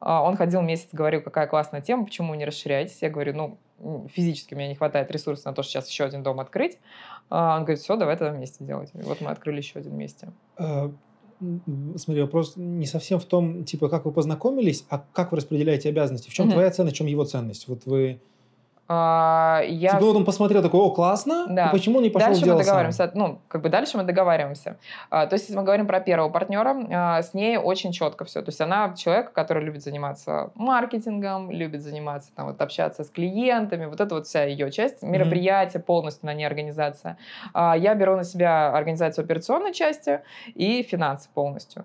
а, Он ходил месяц, говорил, какая классная тема, почему не расширяетесь? Я говорю, ну, физически у меня не хватает ресурсов на то, что сейчас еще один дом открыть. А, Он говорит, все, давай тогда вместе делать. И вот мы открыли еще один вместе. Э, Смотри, вопрос не совсем в том, типа, как вы познакомились, а как вы распределяете обязанности. В чем Мгм. твоя ценность, в чем его ценность? Вот вы... А, Я... Типа, вот он посмотрел такой, о, классно, Да. и почему не пошел Дальше мы делать сам? договариваемся, ну, как бы дальше мы договариваемся. А, То есть, если мы говорим про первого партнера, а, с ней очень четко все. То есть, она человек, который любит заниматься маркетингом, любит заниматься, там, вот, общаться с клиентами, вот это вот вся ее часть, мероприятие полностью на ней организация. А, Я беру на себя организацию операционной части и финансы полностью.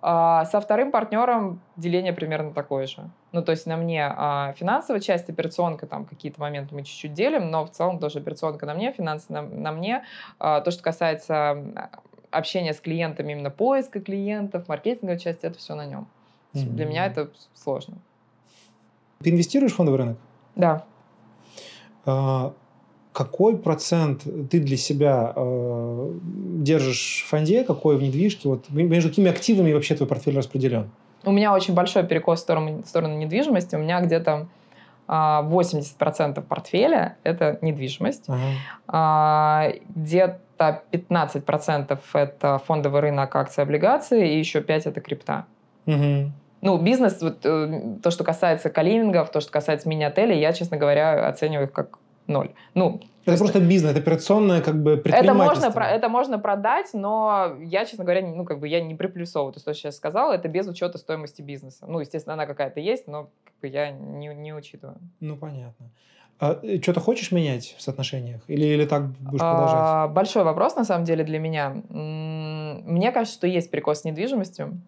А со вторым партнером деление примерно такое же. Ну, то есть на мне а, финансовая часть, операционка, там какие-то моменты мы чуть-чуть делим, но в целом тоже операционка на мне, финансы на, на мне. А, то, что касается общения с клиентами, именно поиска клиентов, маркетинговой части, это все на нем. Для Мгм. меня это сложно. Ты инвестируешь в фондовый рынок? Да. А, Какой процент ты для себя э, держишь в фонде, какой в недвижке? Вот между какими активами вообще твой портфель распределен? У меня очень большой перекос в сторону, в сторону недвижимости. У меня где-то а, 80% портфеля – это недвижимость. А, Где-то 15% это фондовый рынок акций, облигации, и еще 5% это крипта. Мгм. Ну, бизнес, вот, э, то, что касается калинингов, то, что касается мини-отелей, я, честно говоря, оцениваю их как ноль. Ну, Это просто бизнес, это операционное как бы это предпринимательство. можно, про- это можно продать, но я, честно говоря, ну, как бы я не приплюсовываю то, что я сейчас сказала, это без учета стоимости бизнеса. Ну, естественно, она какая-то есть, но как бы я не, не учитываю. Ну, понятно. А, что-то хочешь менять в соотношениях? Или, или так будешь продолжать? А, Большой вопрос, на самом деле, для меня. Мне кажется, что есть прикос с недвижимостью.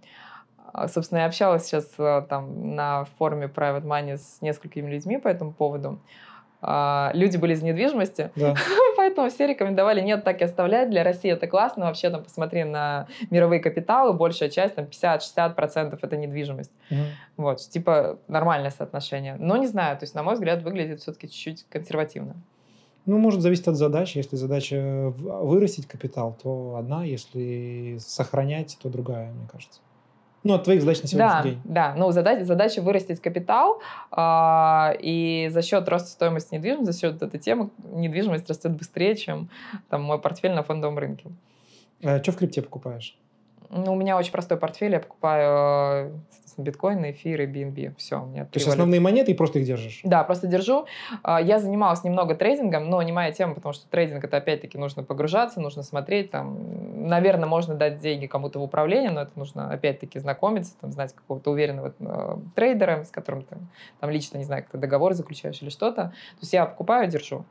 А, Собственно, я общалась сейчас а, там на форуме Private Money с несколькими людьми по этому поводу. А, Люди были из недвижимости, Да. поэтому все рекомендовали, нет, так и оставлять. Для России это классно. Вообще, там, посмотри на мировые капиталы, большая часть, там, 50-60% это недвижимость. Угу. Вот, типа, нормальное соотношение. Но не знаю, то есть, на мой взгляд, выглядит все-таки чуть-чуть консервативно. Ну, может зависеть от задачи. Если задача вырастить капитал, то одна, если сохранять, то другая, мне кажется. Ну, от твоих задач на сегодняшний да, день. Да, ну, задача, задача вырастить капитал, э, и за счет роста стоимости недвижимости, за счет этой темы недвижимость растет быстрее, чем там, мой портфель на фондовом рынке. А что в крипте покупаешь? Ну, у меня очень простой портфель, я покупаю биткоины, эфиры, BNB. Все, у меня То есть основные монеты и просто их держишь? Да, просто держу. А, я занималась немного трейдингом, но не моя тема, потому что трейдинг это опять-таки нужно погружаться, нужно смотреть. Там, наверное, можно дать деньги кому-то в управление, но это нужно опять-таки знакомиться, там, знать какого-то уверенного э, трейдера, с которым ты там лично, не знаю, как ты договор заключаешь или что-то. То есть я покупаю, держу.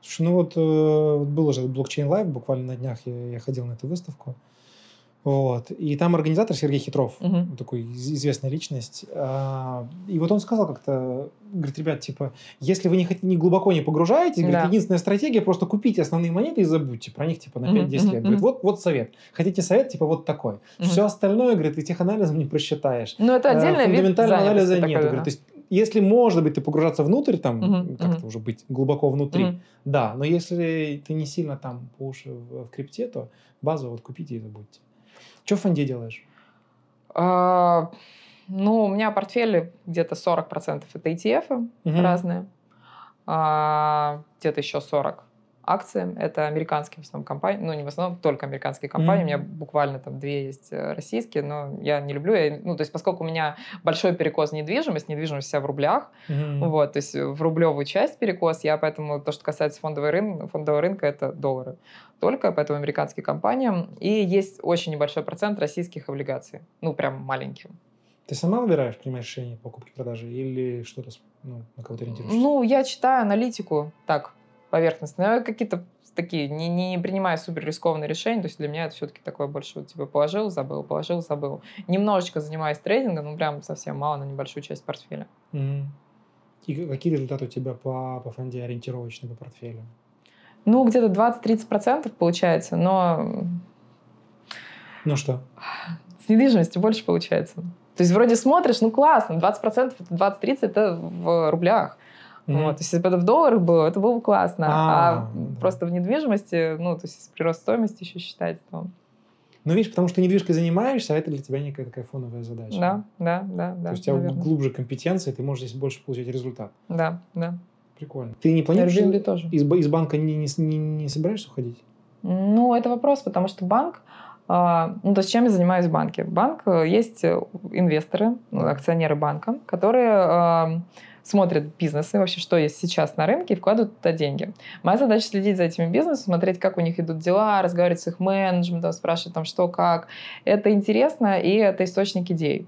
Слушай, ну вот э, был уже Blockchain Life, буквально на днях я, я ходил на эту выставку. Вот. И там организатор Сергей Хитров, угу. такой известная личность. А, и вот он сказал как-то, говорит, ребят, типа, если вы не, не глубоко не погружаетесь, говорит, да. единственная стратегия, просто купите основные монеты и забудьте про них, типа, на 5-10 угу, лет. Угу. Говорит, вот, вот совет. Хотите совет, типа, вот такой. Угу. Все остальное, говорит, ты теханализом не просчитаешь. Ну, это отдельно Фундаментального анализа нет. Такой, говорит, то есть, если, может быть, ты погружаться внутрь, там, угу, как-то угу. уже быть глубоко внутри, угу. да, но если ты не сильно там по уши в, в крипте, то базу вот купите и забудьте. Что в фонде делаешь? А, ну, у меня портфель где-то 40% это ETF угу. разные, а, где-то еще 40 акции. Это американские в основном компании, ну не в основном, только американские компании. Mm-hmm. У меня буквально там две есть э, российские, но я не люблю. Я, ну, то есть поскольку у меня большой перекос недвижимость, недвижимость вся в рублях, mm-hmm. вот, то есть в рублевую часть перекос, я поэтому, то, что касается фондового рынка, фондового рынка, это доллары только, поэтому американские компании. И есть очень небольшой процент российских облигаций, ну прям маленький. Ты сама выбираешь, принимаешь решение покупки-продажи или что-то ну, на кого-то ориентируешься? Ну, я читаю аналитику так, поверхностно. Но я какие-то такие, не, не принимая супер рискованные решения, то есть для меня это все-таки такое больше, вот, типа, положил, забыл, положил, забыл. Немножечко занимаюсь трейдингом, ну, прям совсем мало, на небольшую часть портфеля. Mm-hmm. И какие результаты у тебя по, по фонде ориентировочно по портфелю? Ну, где-то 20-30% получается, но... Ну что? С недвижимостью больше получается. То есть вроде смотришь, ну классно, 20%, 20-30% это в рублях. Mm-hmm. Вот, то есть, если бы это в долларах было, это было бы классно. А, а просто в недвижимости, ну, то есть, прирост стоимости еще считать, то... Ну, видишь, потому что недвижкой занимаешься, а это для тебя некая такая фоновая задача. Да, да, да. да то есть, у тебя наверное. глубже компетенции, ты можешь здесь больше получать результат. Да, да. Прикольно. Ты не планируешь Airbnb тоже. Из, из банка не, не, не, не собираешься уходить? Ну, это вопрос, потому что банк, а, ну, то есть чем я занимаюсь в банке? Банк, э, есть э, инвесторы, акционеры банка, которые а, смотрят бизнесы, вообще, что есть сейчас на рынке, и вкладывают туда деньги. Моя задача следить за этими бизнесами, смотреть, как у них идут дела, разговаривать с их менеджментом, спрашивать там, что, как. Это интересно, и это источник идей.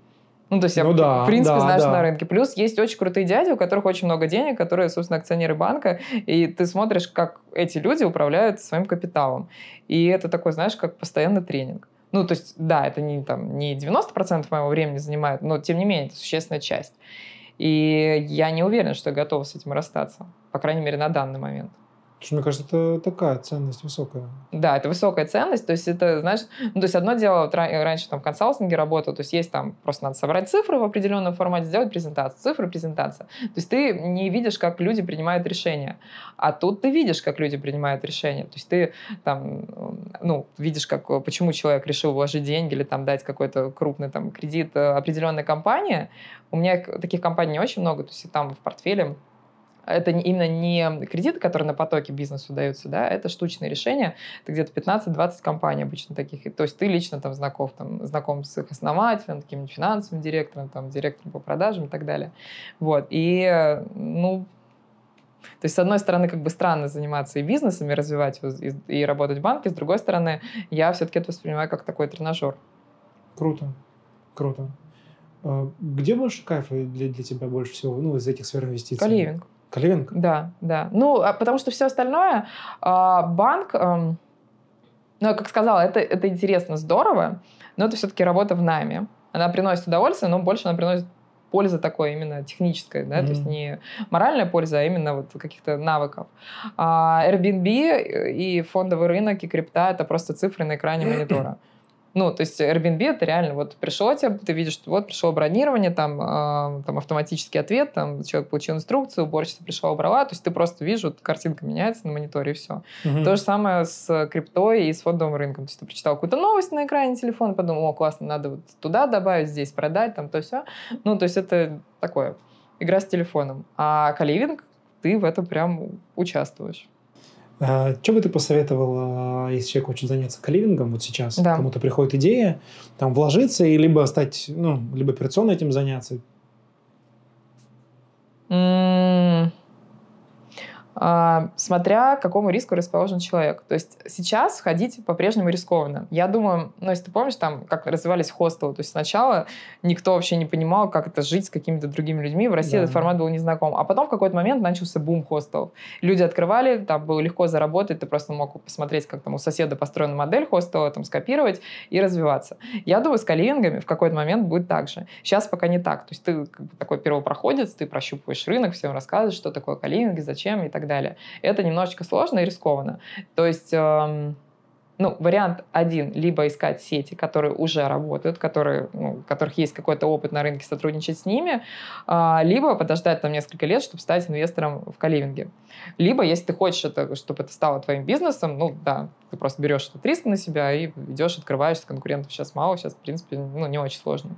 Ну, то есть я, ну, да, в принципе, да, знаешь да. на рынке. Плюс есть очень крутые дяди, у которых очень много денег, которые, собственно, акционеры банка, и ты смотришь, как эти люди управляют своим капиталом. И это такой, знаешь, как постоянный тренинг. Ну, то есть, да, это не, там, не 90% моего времени занимает, но, тем не менее, это существенная часть. И я не уверена, что готова с этим расстаться. По крайней мере, на данный момент. Что, мне кажется, это такая ценность высокая. Да, это высокая ценность. То есть это, знаешь, ну, то есть одно дело, вот раньше там в консалтинге работал, то есть есть там, просто надо собрать цифры в определенном формате, сделать презентацию, цифры, презентация. То есть ты не видишь, как люди принимают решения. А тут ты видишь, как люди принимают решения. То есть ты там, ну, видишь, как, почему человек решил вложить деньги или там дать какой-то крупный там кредит э, определенной компании. У меня таких компаний не очень много, то есть там в портфеле это именно не кредиты, которые на потоке бизнесу даются, да, это штучные решения. Это где-то 15-20 компаний обычно таких. То есть ты лично там знаком, там, знаком с их основателем, таким финансовым директором, там, директором по продажам и так далее. Вот. И, ну, то есть, с одной стороны, как бы странно заниматься и бизнесом, и развивать его, и, и работать в банке, с другой стороны, я все-таки это воспринимаю как такой тренажер. Круто, круто. А где больше кайфа для, для тебя больше всего, ну, из этих сфер инвестиций? Каливинг. Каливинг? Да, да. Ну, а потому что все остальное, а, банк, эм, ну, как сказала, это, это интересно, здорово, но это все-таки работа в найме. Она приносит удовольствие, но больше она приносит польза такой именно техническая, да, mm-hmm. то есть не моральная польза, а именно вот каких-то навыков. А Airbnb и фондовый рынок, и крипта — это просто цифры на экране монитора. Ну, то есть Airbnb это реально вот пришло тебе, ты видишь, что вот пришло бронирование, там, э, там автоматический ответ, там человек получил инструкцию, уборщица пришла, убрала, то есть ты просто видишь, вот картинка меняется на мониторе и все. Угу. То же самое с криптой и с фондовым рынком. То есть ты прочитал какую-то новость на экране телефона, подумал, о, классно, надо вот туда добавить, здесь продать, там, то все. Ну, то есть это такое, игра с телефоном. А каливинг, ты в этом прям участвуешь. А, что бы ты посоветовал, если человек хочет заняться каливингом вот сейчас? Да. Кому-то приходит идея, там вложиться и либо стать, ну, либо операционно этим заняться? Mm. А, смотря к какому риску расположен человек. То есть сейчас ходить по-прежнему рискованно. Я думаю, ну, если ты помнишь, там, как развивались хостелы, то есть сначала никто вообще не понимал, как это жить с какими-то другими людьми. В России да. этот формат был незнаком. А потом в какой-то момент начался бум хостелов. Люди открывали, там было легко заработать, ты просто мог посмотреть, как там у соседа построена модель хостела, там скопировать и развиваться. Я думаю, с каливингами в какой-то момент будет так же. Сейчас пока не так. То есть ты как бы, такой первопроходец, ты прощупываешь рынок, всем рассказываешь, что такое каливинги, зачем и так так далее. Это немножечко сложно и рискованно. То есть... Эм, ну, вариант один, либо искать сети, которые уже работают, которые, ну, у которых есть какой-то опыт на рынке, сотрудничать с ними, а, либо подождать там несколько лет, чтобы стать инвестором в каливинге. Либо, если ты хочешь, это, чтобы это стало твоим бизнесом, ну, да, ты просто берешь этот риск на себя и идешь, открываешься, конкурентов сейчас мало, сейчас, в принципе, ну, не очень сложно.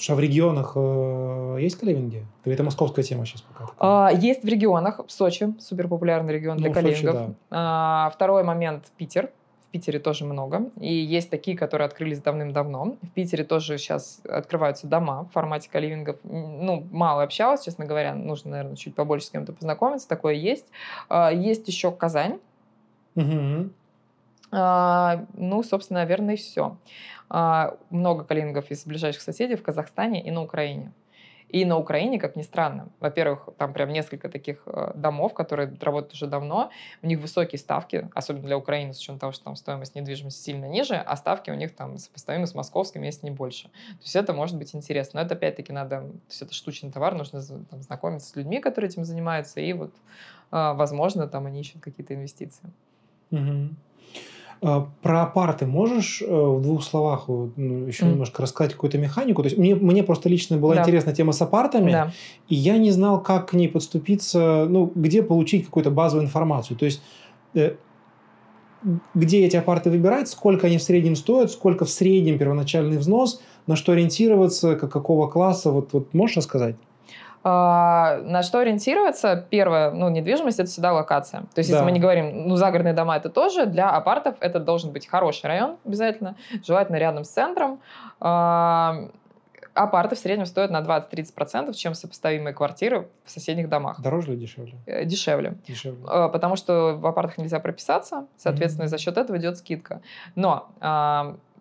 Что в регионах э, есть каливинги? Или это московская тема сейчас пока? А, есть в регионах. Сочи, супер популярный регион для ну, каливингов. Сочи, да. а, второй момент – Питер. В Питере тоже много. И есть такие, которые открылись давным-давно. В Питере тоже сейчас открываются дома в формате каливингов. Ну, мало общалась, честно говоря. Нужно, наверное, чуть побольше с кем-то познакомиться. Такое есть. А, есть еще Казань. Угу. А, ну, собственно, наверное, и все. А, много калингов из ближайших соседей в Казахстане и на Украине. И на Украине, как ни странно, во-первых, там прям несколько таких э, домов, которые работают уже давно, у них высокие ставки, особенно для Украины, с учетом того, что там стоимость недвижимости сильно ниже, а ставки у них там сопоставимы с московскими, если не больше. То есть это может быть интересно. Но это опять-таки надо, то есть это штучный товар, нужно там, знакомиться с людьми, которые этим занимаются, и вот, а, возможно, там они ищут какие-то инвестиции. Угу. А, про апарты можешь э, в двух словах ну, еще mm. немножко рассказать какую-то механику? То есть мне, мне просто лично была да. интересна тема с апартами, да. и я не знал, как к ней подступиться, ну, где получить какую-то базовую информацию. То есть э, где эти апарты выбирать, сколько они в среднем стоят, сколько в среднем первоначальный взнос, на что ориентироваться, как, какого класса, вот, вот можешь рассказать? А, на что ориентироваться? Первое, ну, недвижимость – это всегда локация. То есть, да. если мы не говорим, ну, загородные дома – это тоже, для апартов это должен быть хороший район обязательно, желательно рядом с центром. А, апарты в среднем стоят на 20-30%, чем сопоставимые квартиры в соседних домах. Дороже или дешевле? Э, дешевле. Дешевле. А, потому что в апартах нельзя прописаться, соответственно, mm-hmm. за счет этого идет скидка. Но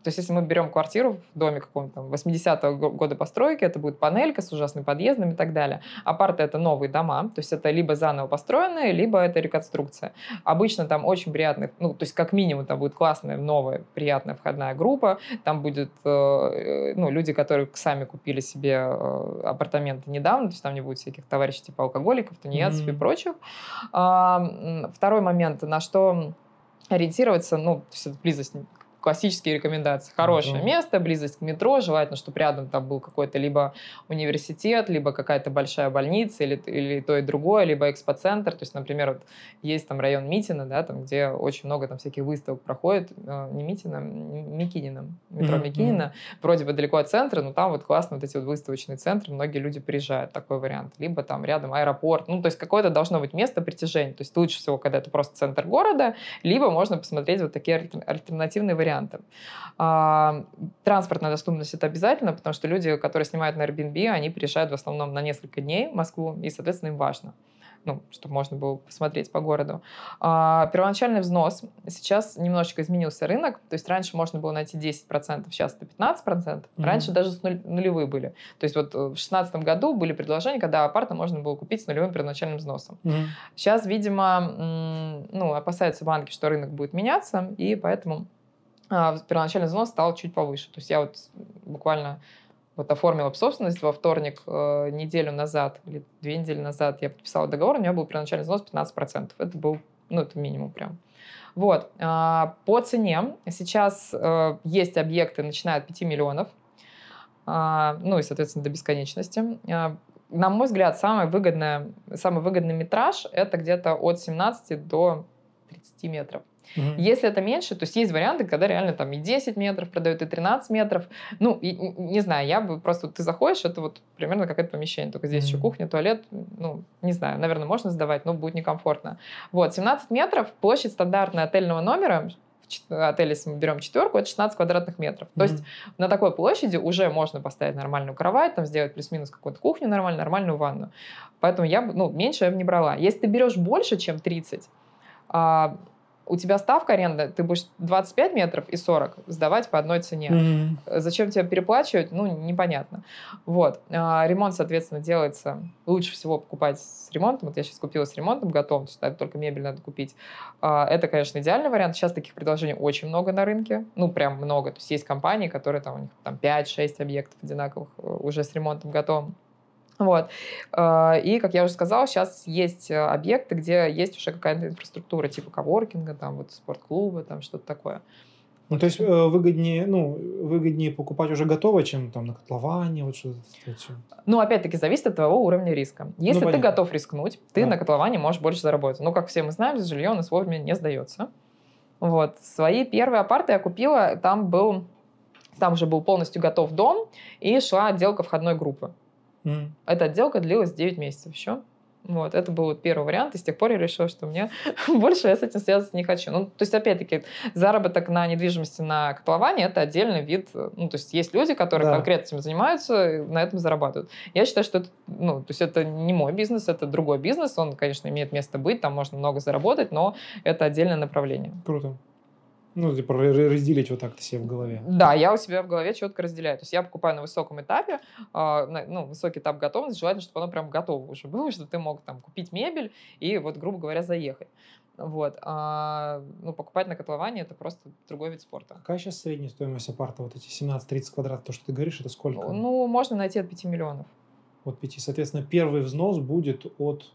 то есть, если мы берем квартиру в доме каком-то там 80-го года постройки, это будет панелька с ужасным подъездом и так далее. Апарты — это новые дома, то есть это либо заново построенные, либо это реконструкция. Обычно там очень приятный, ну, то есть как минимум там будет классная, новая, приятная входная группа, там будет, э, ну, люди, которые сами купили себе э, апартаменты недавно, то есть там не будет всяких товарищей типа алкоголиков, тунеядцев mm-hmm. и прочих. А, второй момент, на что ориентироваться, ну, то есть близость классические рекомендации. Хорошее mm-hmm. место, близость к метро, желательно, чтобы рядом там был какой-то либо университет, либо какая-то большая больница, или, или то и другое, либо экспоцентр. То есть, например, вот есть там район Митина, да, там, где очень много там всяких выставок проходит, э, не Митина, Микинина, метро mm-hmm. Микинина, вроде бы далеко от центра, но там вот классно вот эти вот выставочные центры, многие люди приезжают, такой вариант. Либо там рядом аэропорт, ну, то есть какое-то должно быть место притяжения. То есть лучше всего, когда это просто центр города, либо можно посмотреть вот такие альтернативные варианты вариантом. А, транспортная доступность это обязательно, потому что люди, которые снимают на Airbnb, они приезжают в основном на несколько дней в Москву, и, соответственно, им важно ну, чтобы можно было посмотреть по городу. А, первоначальный взнос. Сейчас немножечко изменился рынок. То есть раньше можно было найти 10%, сейчас это 15%. Mm-hmm. Раньше даже с нуль, нулевые были. То есть вот в 2016 году были предложения, когда апарта можно было купить с нулевым первоначальным взносом. Mm-hmm. Сейчас, видимо, ну, опасаются банки, что рынок будет меняться, и поэтому первоначальный взнос стал чуть повыше. То есть я вот буквально вот оформила собственность во вторник э, неделю назад или две недели назад я подписала договор, у меня был первоначальный взнос 15%. Это был, ну, это минимум прям. Вот. А, по цене сейчас э, есть объекты, начиная от 5 миллионов, а, ну и, соответственно, до бесконечности. А, на мой взгляд, самый выгодный, самый выгодный метраж – это где-то от 17 до 30 метров. Угу. Если это меньше, то есть есть варианты, когда реально там и 10 метров продают, и 13 метров. Ну, и, не знаю, я бы просто, ты заходишь, это вот примерно какое-то помещение, только здесь угу. еще кухня, туалет, ну, не знаю, наверное, можно сдавать, но будет некомфортно. Вот, 17 метров, площадь стандартная отельного номера, отеле, если мы берем четверку, это 16 квадратных метров. Mm-hmm. То есть на такой площади уже можно поставить нормальную кровать, там сделать плюс-минус какую-то кухню нормальную, нормальную ванну. Поэтому я ну, меньше я бы не брала. Если ты берешь больше, чем 30, у тебя ставка аренды, ты будешь 25 метров и 40 сдавать по одной цене. Mm-hmm. Зачем тебе переплачивать, ну, непонятно. Вот. А, ремонт, соответственно, делается лучше всего покупать с ремонтом. Вот я сейчас купила с ремонтом это только мебель надо купить. А, это, конечно, идеальный вариант. Сейчас таких предложений очень много на рынке. Ну, прям много. То есть есть компании, которые там, у них там 5-6 объектов одинаковых э, уже с ремонтом готовым. Вот. А, и, как я уже сказала, сейчас есть э, объекты, где есть уже какая-то инфраструктура, типа коворкинга, там вот спортклуба, там что-то такое. Ну, то есть э, выгоднее, ну, выгоднее покупать уже готовое, чем там на котловане, вот что-то. Ну, опять-таки, зависит от твоего уровня риска. Если ну, ты готов рискнуть, ты да. на котловане можешь больше заработать. Ну, как все мы знаем, жилье у нас вовремя не сдается. Вот. Свои первые апарты я купила, там был, там уже был полностью готов дом, и шла отделка входной группы. Mm. Эта отделка длилась 9 месяцев еще. Вот, это был вот первый вариант, и с тех пор я решила, что мне больше я с этим связываться не хочу. Ну, то есть, опять-таки, заработок на недвижимости на котловане – это отдельный вид. Ну, то есть, есть люди, которые да. конкретно этим занимаются, на этом зарабатывают. Я считаю, что это, ну, то есть, это не мой бизнес, это другой бизнес. Он, конечно, имеет место быть, там можно много заработать, но это отдельное направление. Круто. Ну, типа разделить вот так-то себе в голове. Да, я у себя в голове четко разделяю. То есть я покупаю на высоком этапе, э, ну, высокий этап готовности, желательно, чтобы оно прям готово уже было, чтобы ты мог там купить мебель и вот, грубо говоря, заехать. Вот. А, ну, покупать на котловане это просто другой вид спорта. Какая сейчас средняя стоимость апарта? Вот эти 17-30 квадратов, то, что ты говоришь, это сколько? Ну, можно найти от 5 миллионов. От 5. Соответственно, первый взнос будет от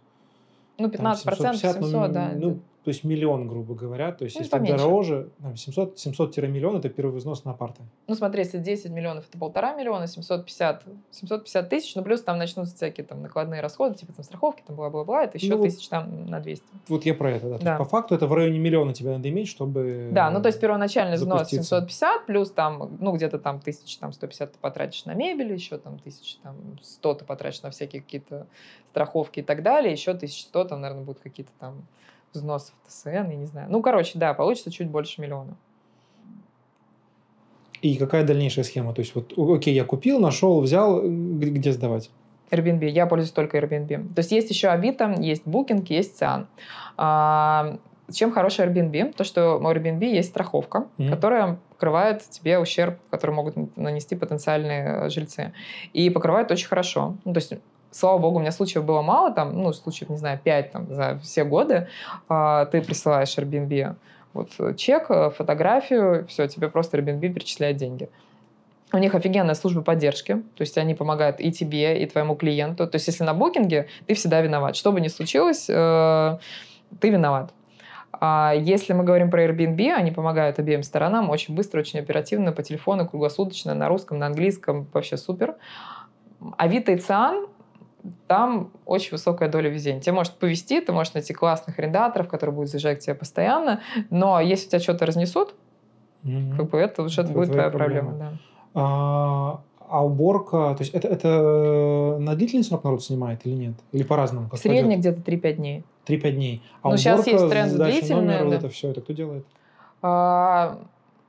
ну, 15% там, 750, 700, ну, да. Ну, то есть миллион, груро говоря. То есть, ну, если поменьше. дороже, там, 700, 700-миллион – это первый взнос на апарты. Ну, смотри, если 10 миллионов – это полтора миллиона, 750, 750 тысяч, ну, плюс там начнутся всякие там накладные расходы, типа там страховки, там бла-бла-бла, это еще ну, тысяч там на 200. Вот я про это, да. да. по факту это в районе миллиона тебе надо иметь, чтобы Да, ну, то есть первоначальный взнос 750, плюс там, ну, где-то там тысяч, там 150 ты потратишь на мебель, еще там тысяч, там 100 ты потратишь на всякие какие-то страховки и так далее, еще 1100 там, наверное, будут какие-то там взносов ТСН, я не знаю. Ну, короче, да, получится чуть больше миллиона. И какая дальнейшая схема? То есть вот, окей, я купил, нашел, взял, где сдавать? Airbnb. Я пользуюсь только Airbnb. То есть есть еще Авито, есть Booking, есть Циан. А, чем хороший Airbnb? То, что у Airbnb есть страховка, mm-hmm. которая покрывает тебе ущерб, который могут нанести потенциальные жильцы. И покрывает очень хорошо. Ну, то есть слава богу, у меня случаев было мало, там, ну, случаев, не знаю, пять там, за все годы, а, ты присылаешь Airbnb вот чек, фотографию, все, тебе просто Airbnb перечисляет деньги. У них офигенная служба поддержки, то есть они помогают и тебе, и твоему клиенту. То есть если на букинге, ты всегда виноват. Что бы ни случилось, э, ты виноват. А если мы говорим про Airbnb, они помогают обеим сторонам очень быстро, очень оперативно, по телефону, круглосуточно, на русском, на английском, вообще супер. Авито и Циан там очень высокая доля везения. Тебе может повезти, ты можешь найти классных арендаторов, которые будут заезжать к тебе постоянно, но если тебя что-то разнесут, mm-hmm. как бы это уже это будет твоя проблема. проблема да. а, а уборка, то есть это, это на длительный срок народ снимает или нет? Или по-разному? Средний где-то 3-5 дней. 3-5 дней. А ну, сейчас есть тренд длительный. Номер, да. это все, это кто делает? А,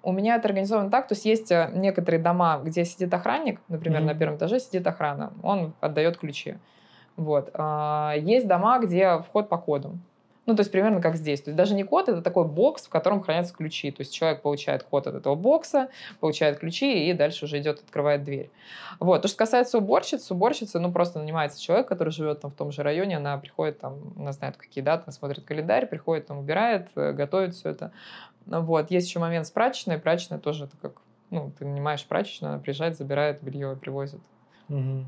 у меня это организовано так, то есть есть э, некоторые дома, где сидит охранник, например, mm-hmm. на первом этаже сидит охрана, он отдает ключи. Вот. А, есть дома, где вход по коду. Ну, то есть примерно как здесь. То есть даже не код, это такой бокс, в котором хранятся ключи. То есть человек получает код от этого бокса, получает ключи и дальше уже идет, открывает дверь. Вот. То, что касается уборщиц, уборщица, ну, просто нанимается человек, который живет там в том же районе, она приходит там, она знает, какие даты, она смотрит календарь, приходит там, убирает, э, готовит все это. Вот. Есть еще момент с прачечной. Прачечная тоже это как ну, ты нанимаешь прачечную, она приезжает, забирает белье и привозит. Угу.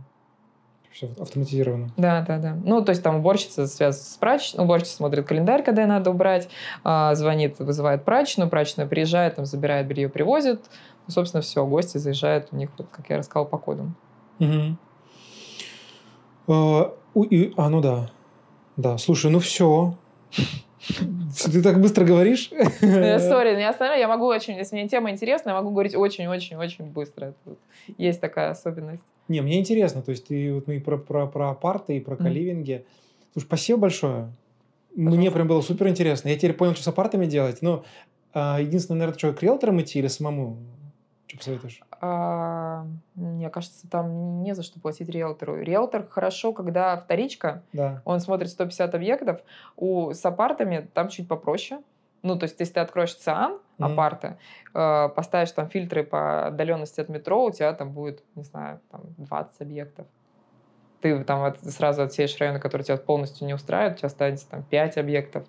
Все автоматизировано. Да, да, да. Ну, то есть там уборщица связана с прачечной, уборщица смотрит календарь, когда ей надо убрать, а, звонит, вызывает прачечную, прачечная приезжает, там, забирает белье, привозит. Ну, собственно, все, гости заезжают у них, вот, как я рассказала, по кодам. Угу. А, и, а, ну да. Да, слушай, ну все. Ты так быстро говоришь? Сори, не останови. Я могу очень, если мне тема интересна, я могу говорить очень-очень-очень быстро. Есть такая особенность. Не, мне интересно. То есть ты вот мы про, про, про апарты и про каливинги. Слушай, спасибо большое. Мне прям было супер интересно. Я теперь понял, что с апартами делать. Но а, единственное, наверное, что, к риэлторам идти или самому? Что посоветуешь? А, мне кажется, там не за что платить риэлтору. Риэлтор хорошо, когда вторичка, да. он смотрит 150 объектов. У, с апартами там чуть попроще. Ну, то есть, если ты откроешь циан, mm-hmm. апарты, э, поставишь там фильтры по отдаленности от метро, у тебя там будет, не знаю, там 20 объектов ты там от, сразу отсеешь районы, которые тебя полностью не устраивают, у тебя останется там 5 объектов,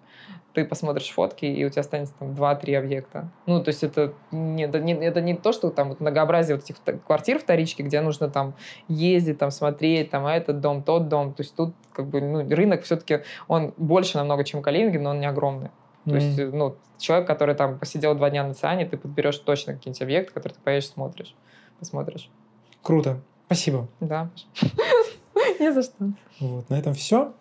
ты посмотришь фотки, и у тебя останется там 2-3 объекта. Ну, то есть это не, это не, это не то, что там вот многообразие вот этих квартир вторички, где нужно там ездить, там смотреть, там а этот дом, тот дом. То есть тут как бы ну, рынок все-таки, он больше намного, чем калининги, но он не огромный. То mm-hmm. есть, ну, человек, который там посидел два дня на Циане, ты подберешь точно какие-нибудь объекты, которые ты поедешь, смотришь, посмотришь. Круто. Спасибо. Да. Не за что. Вот, на этом все.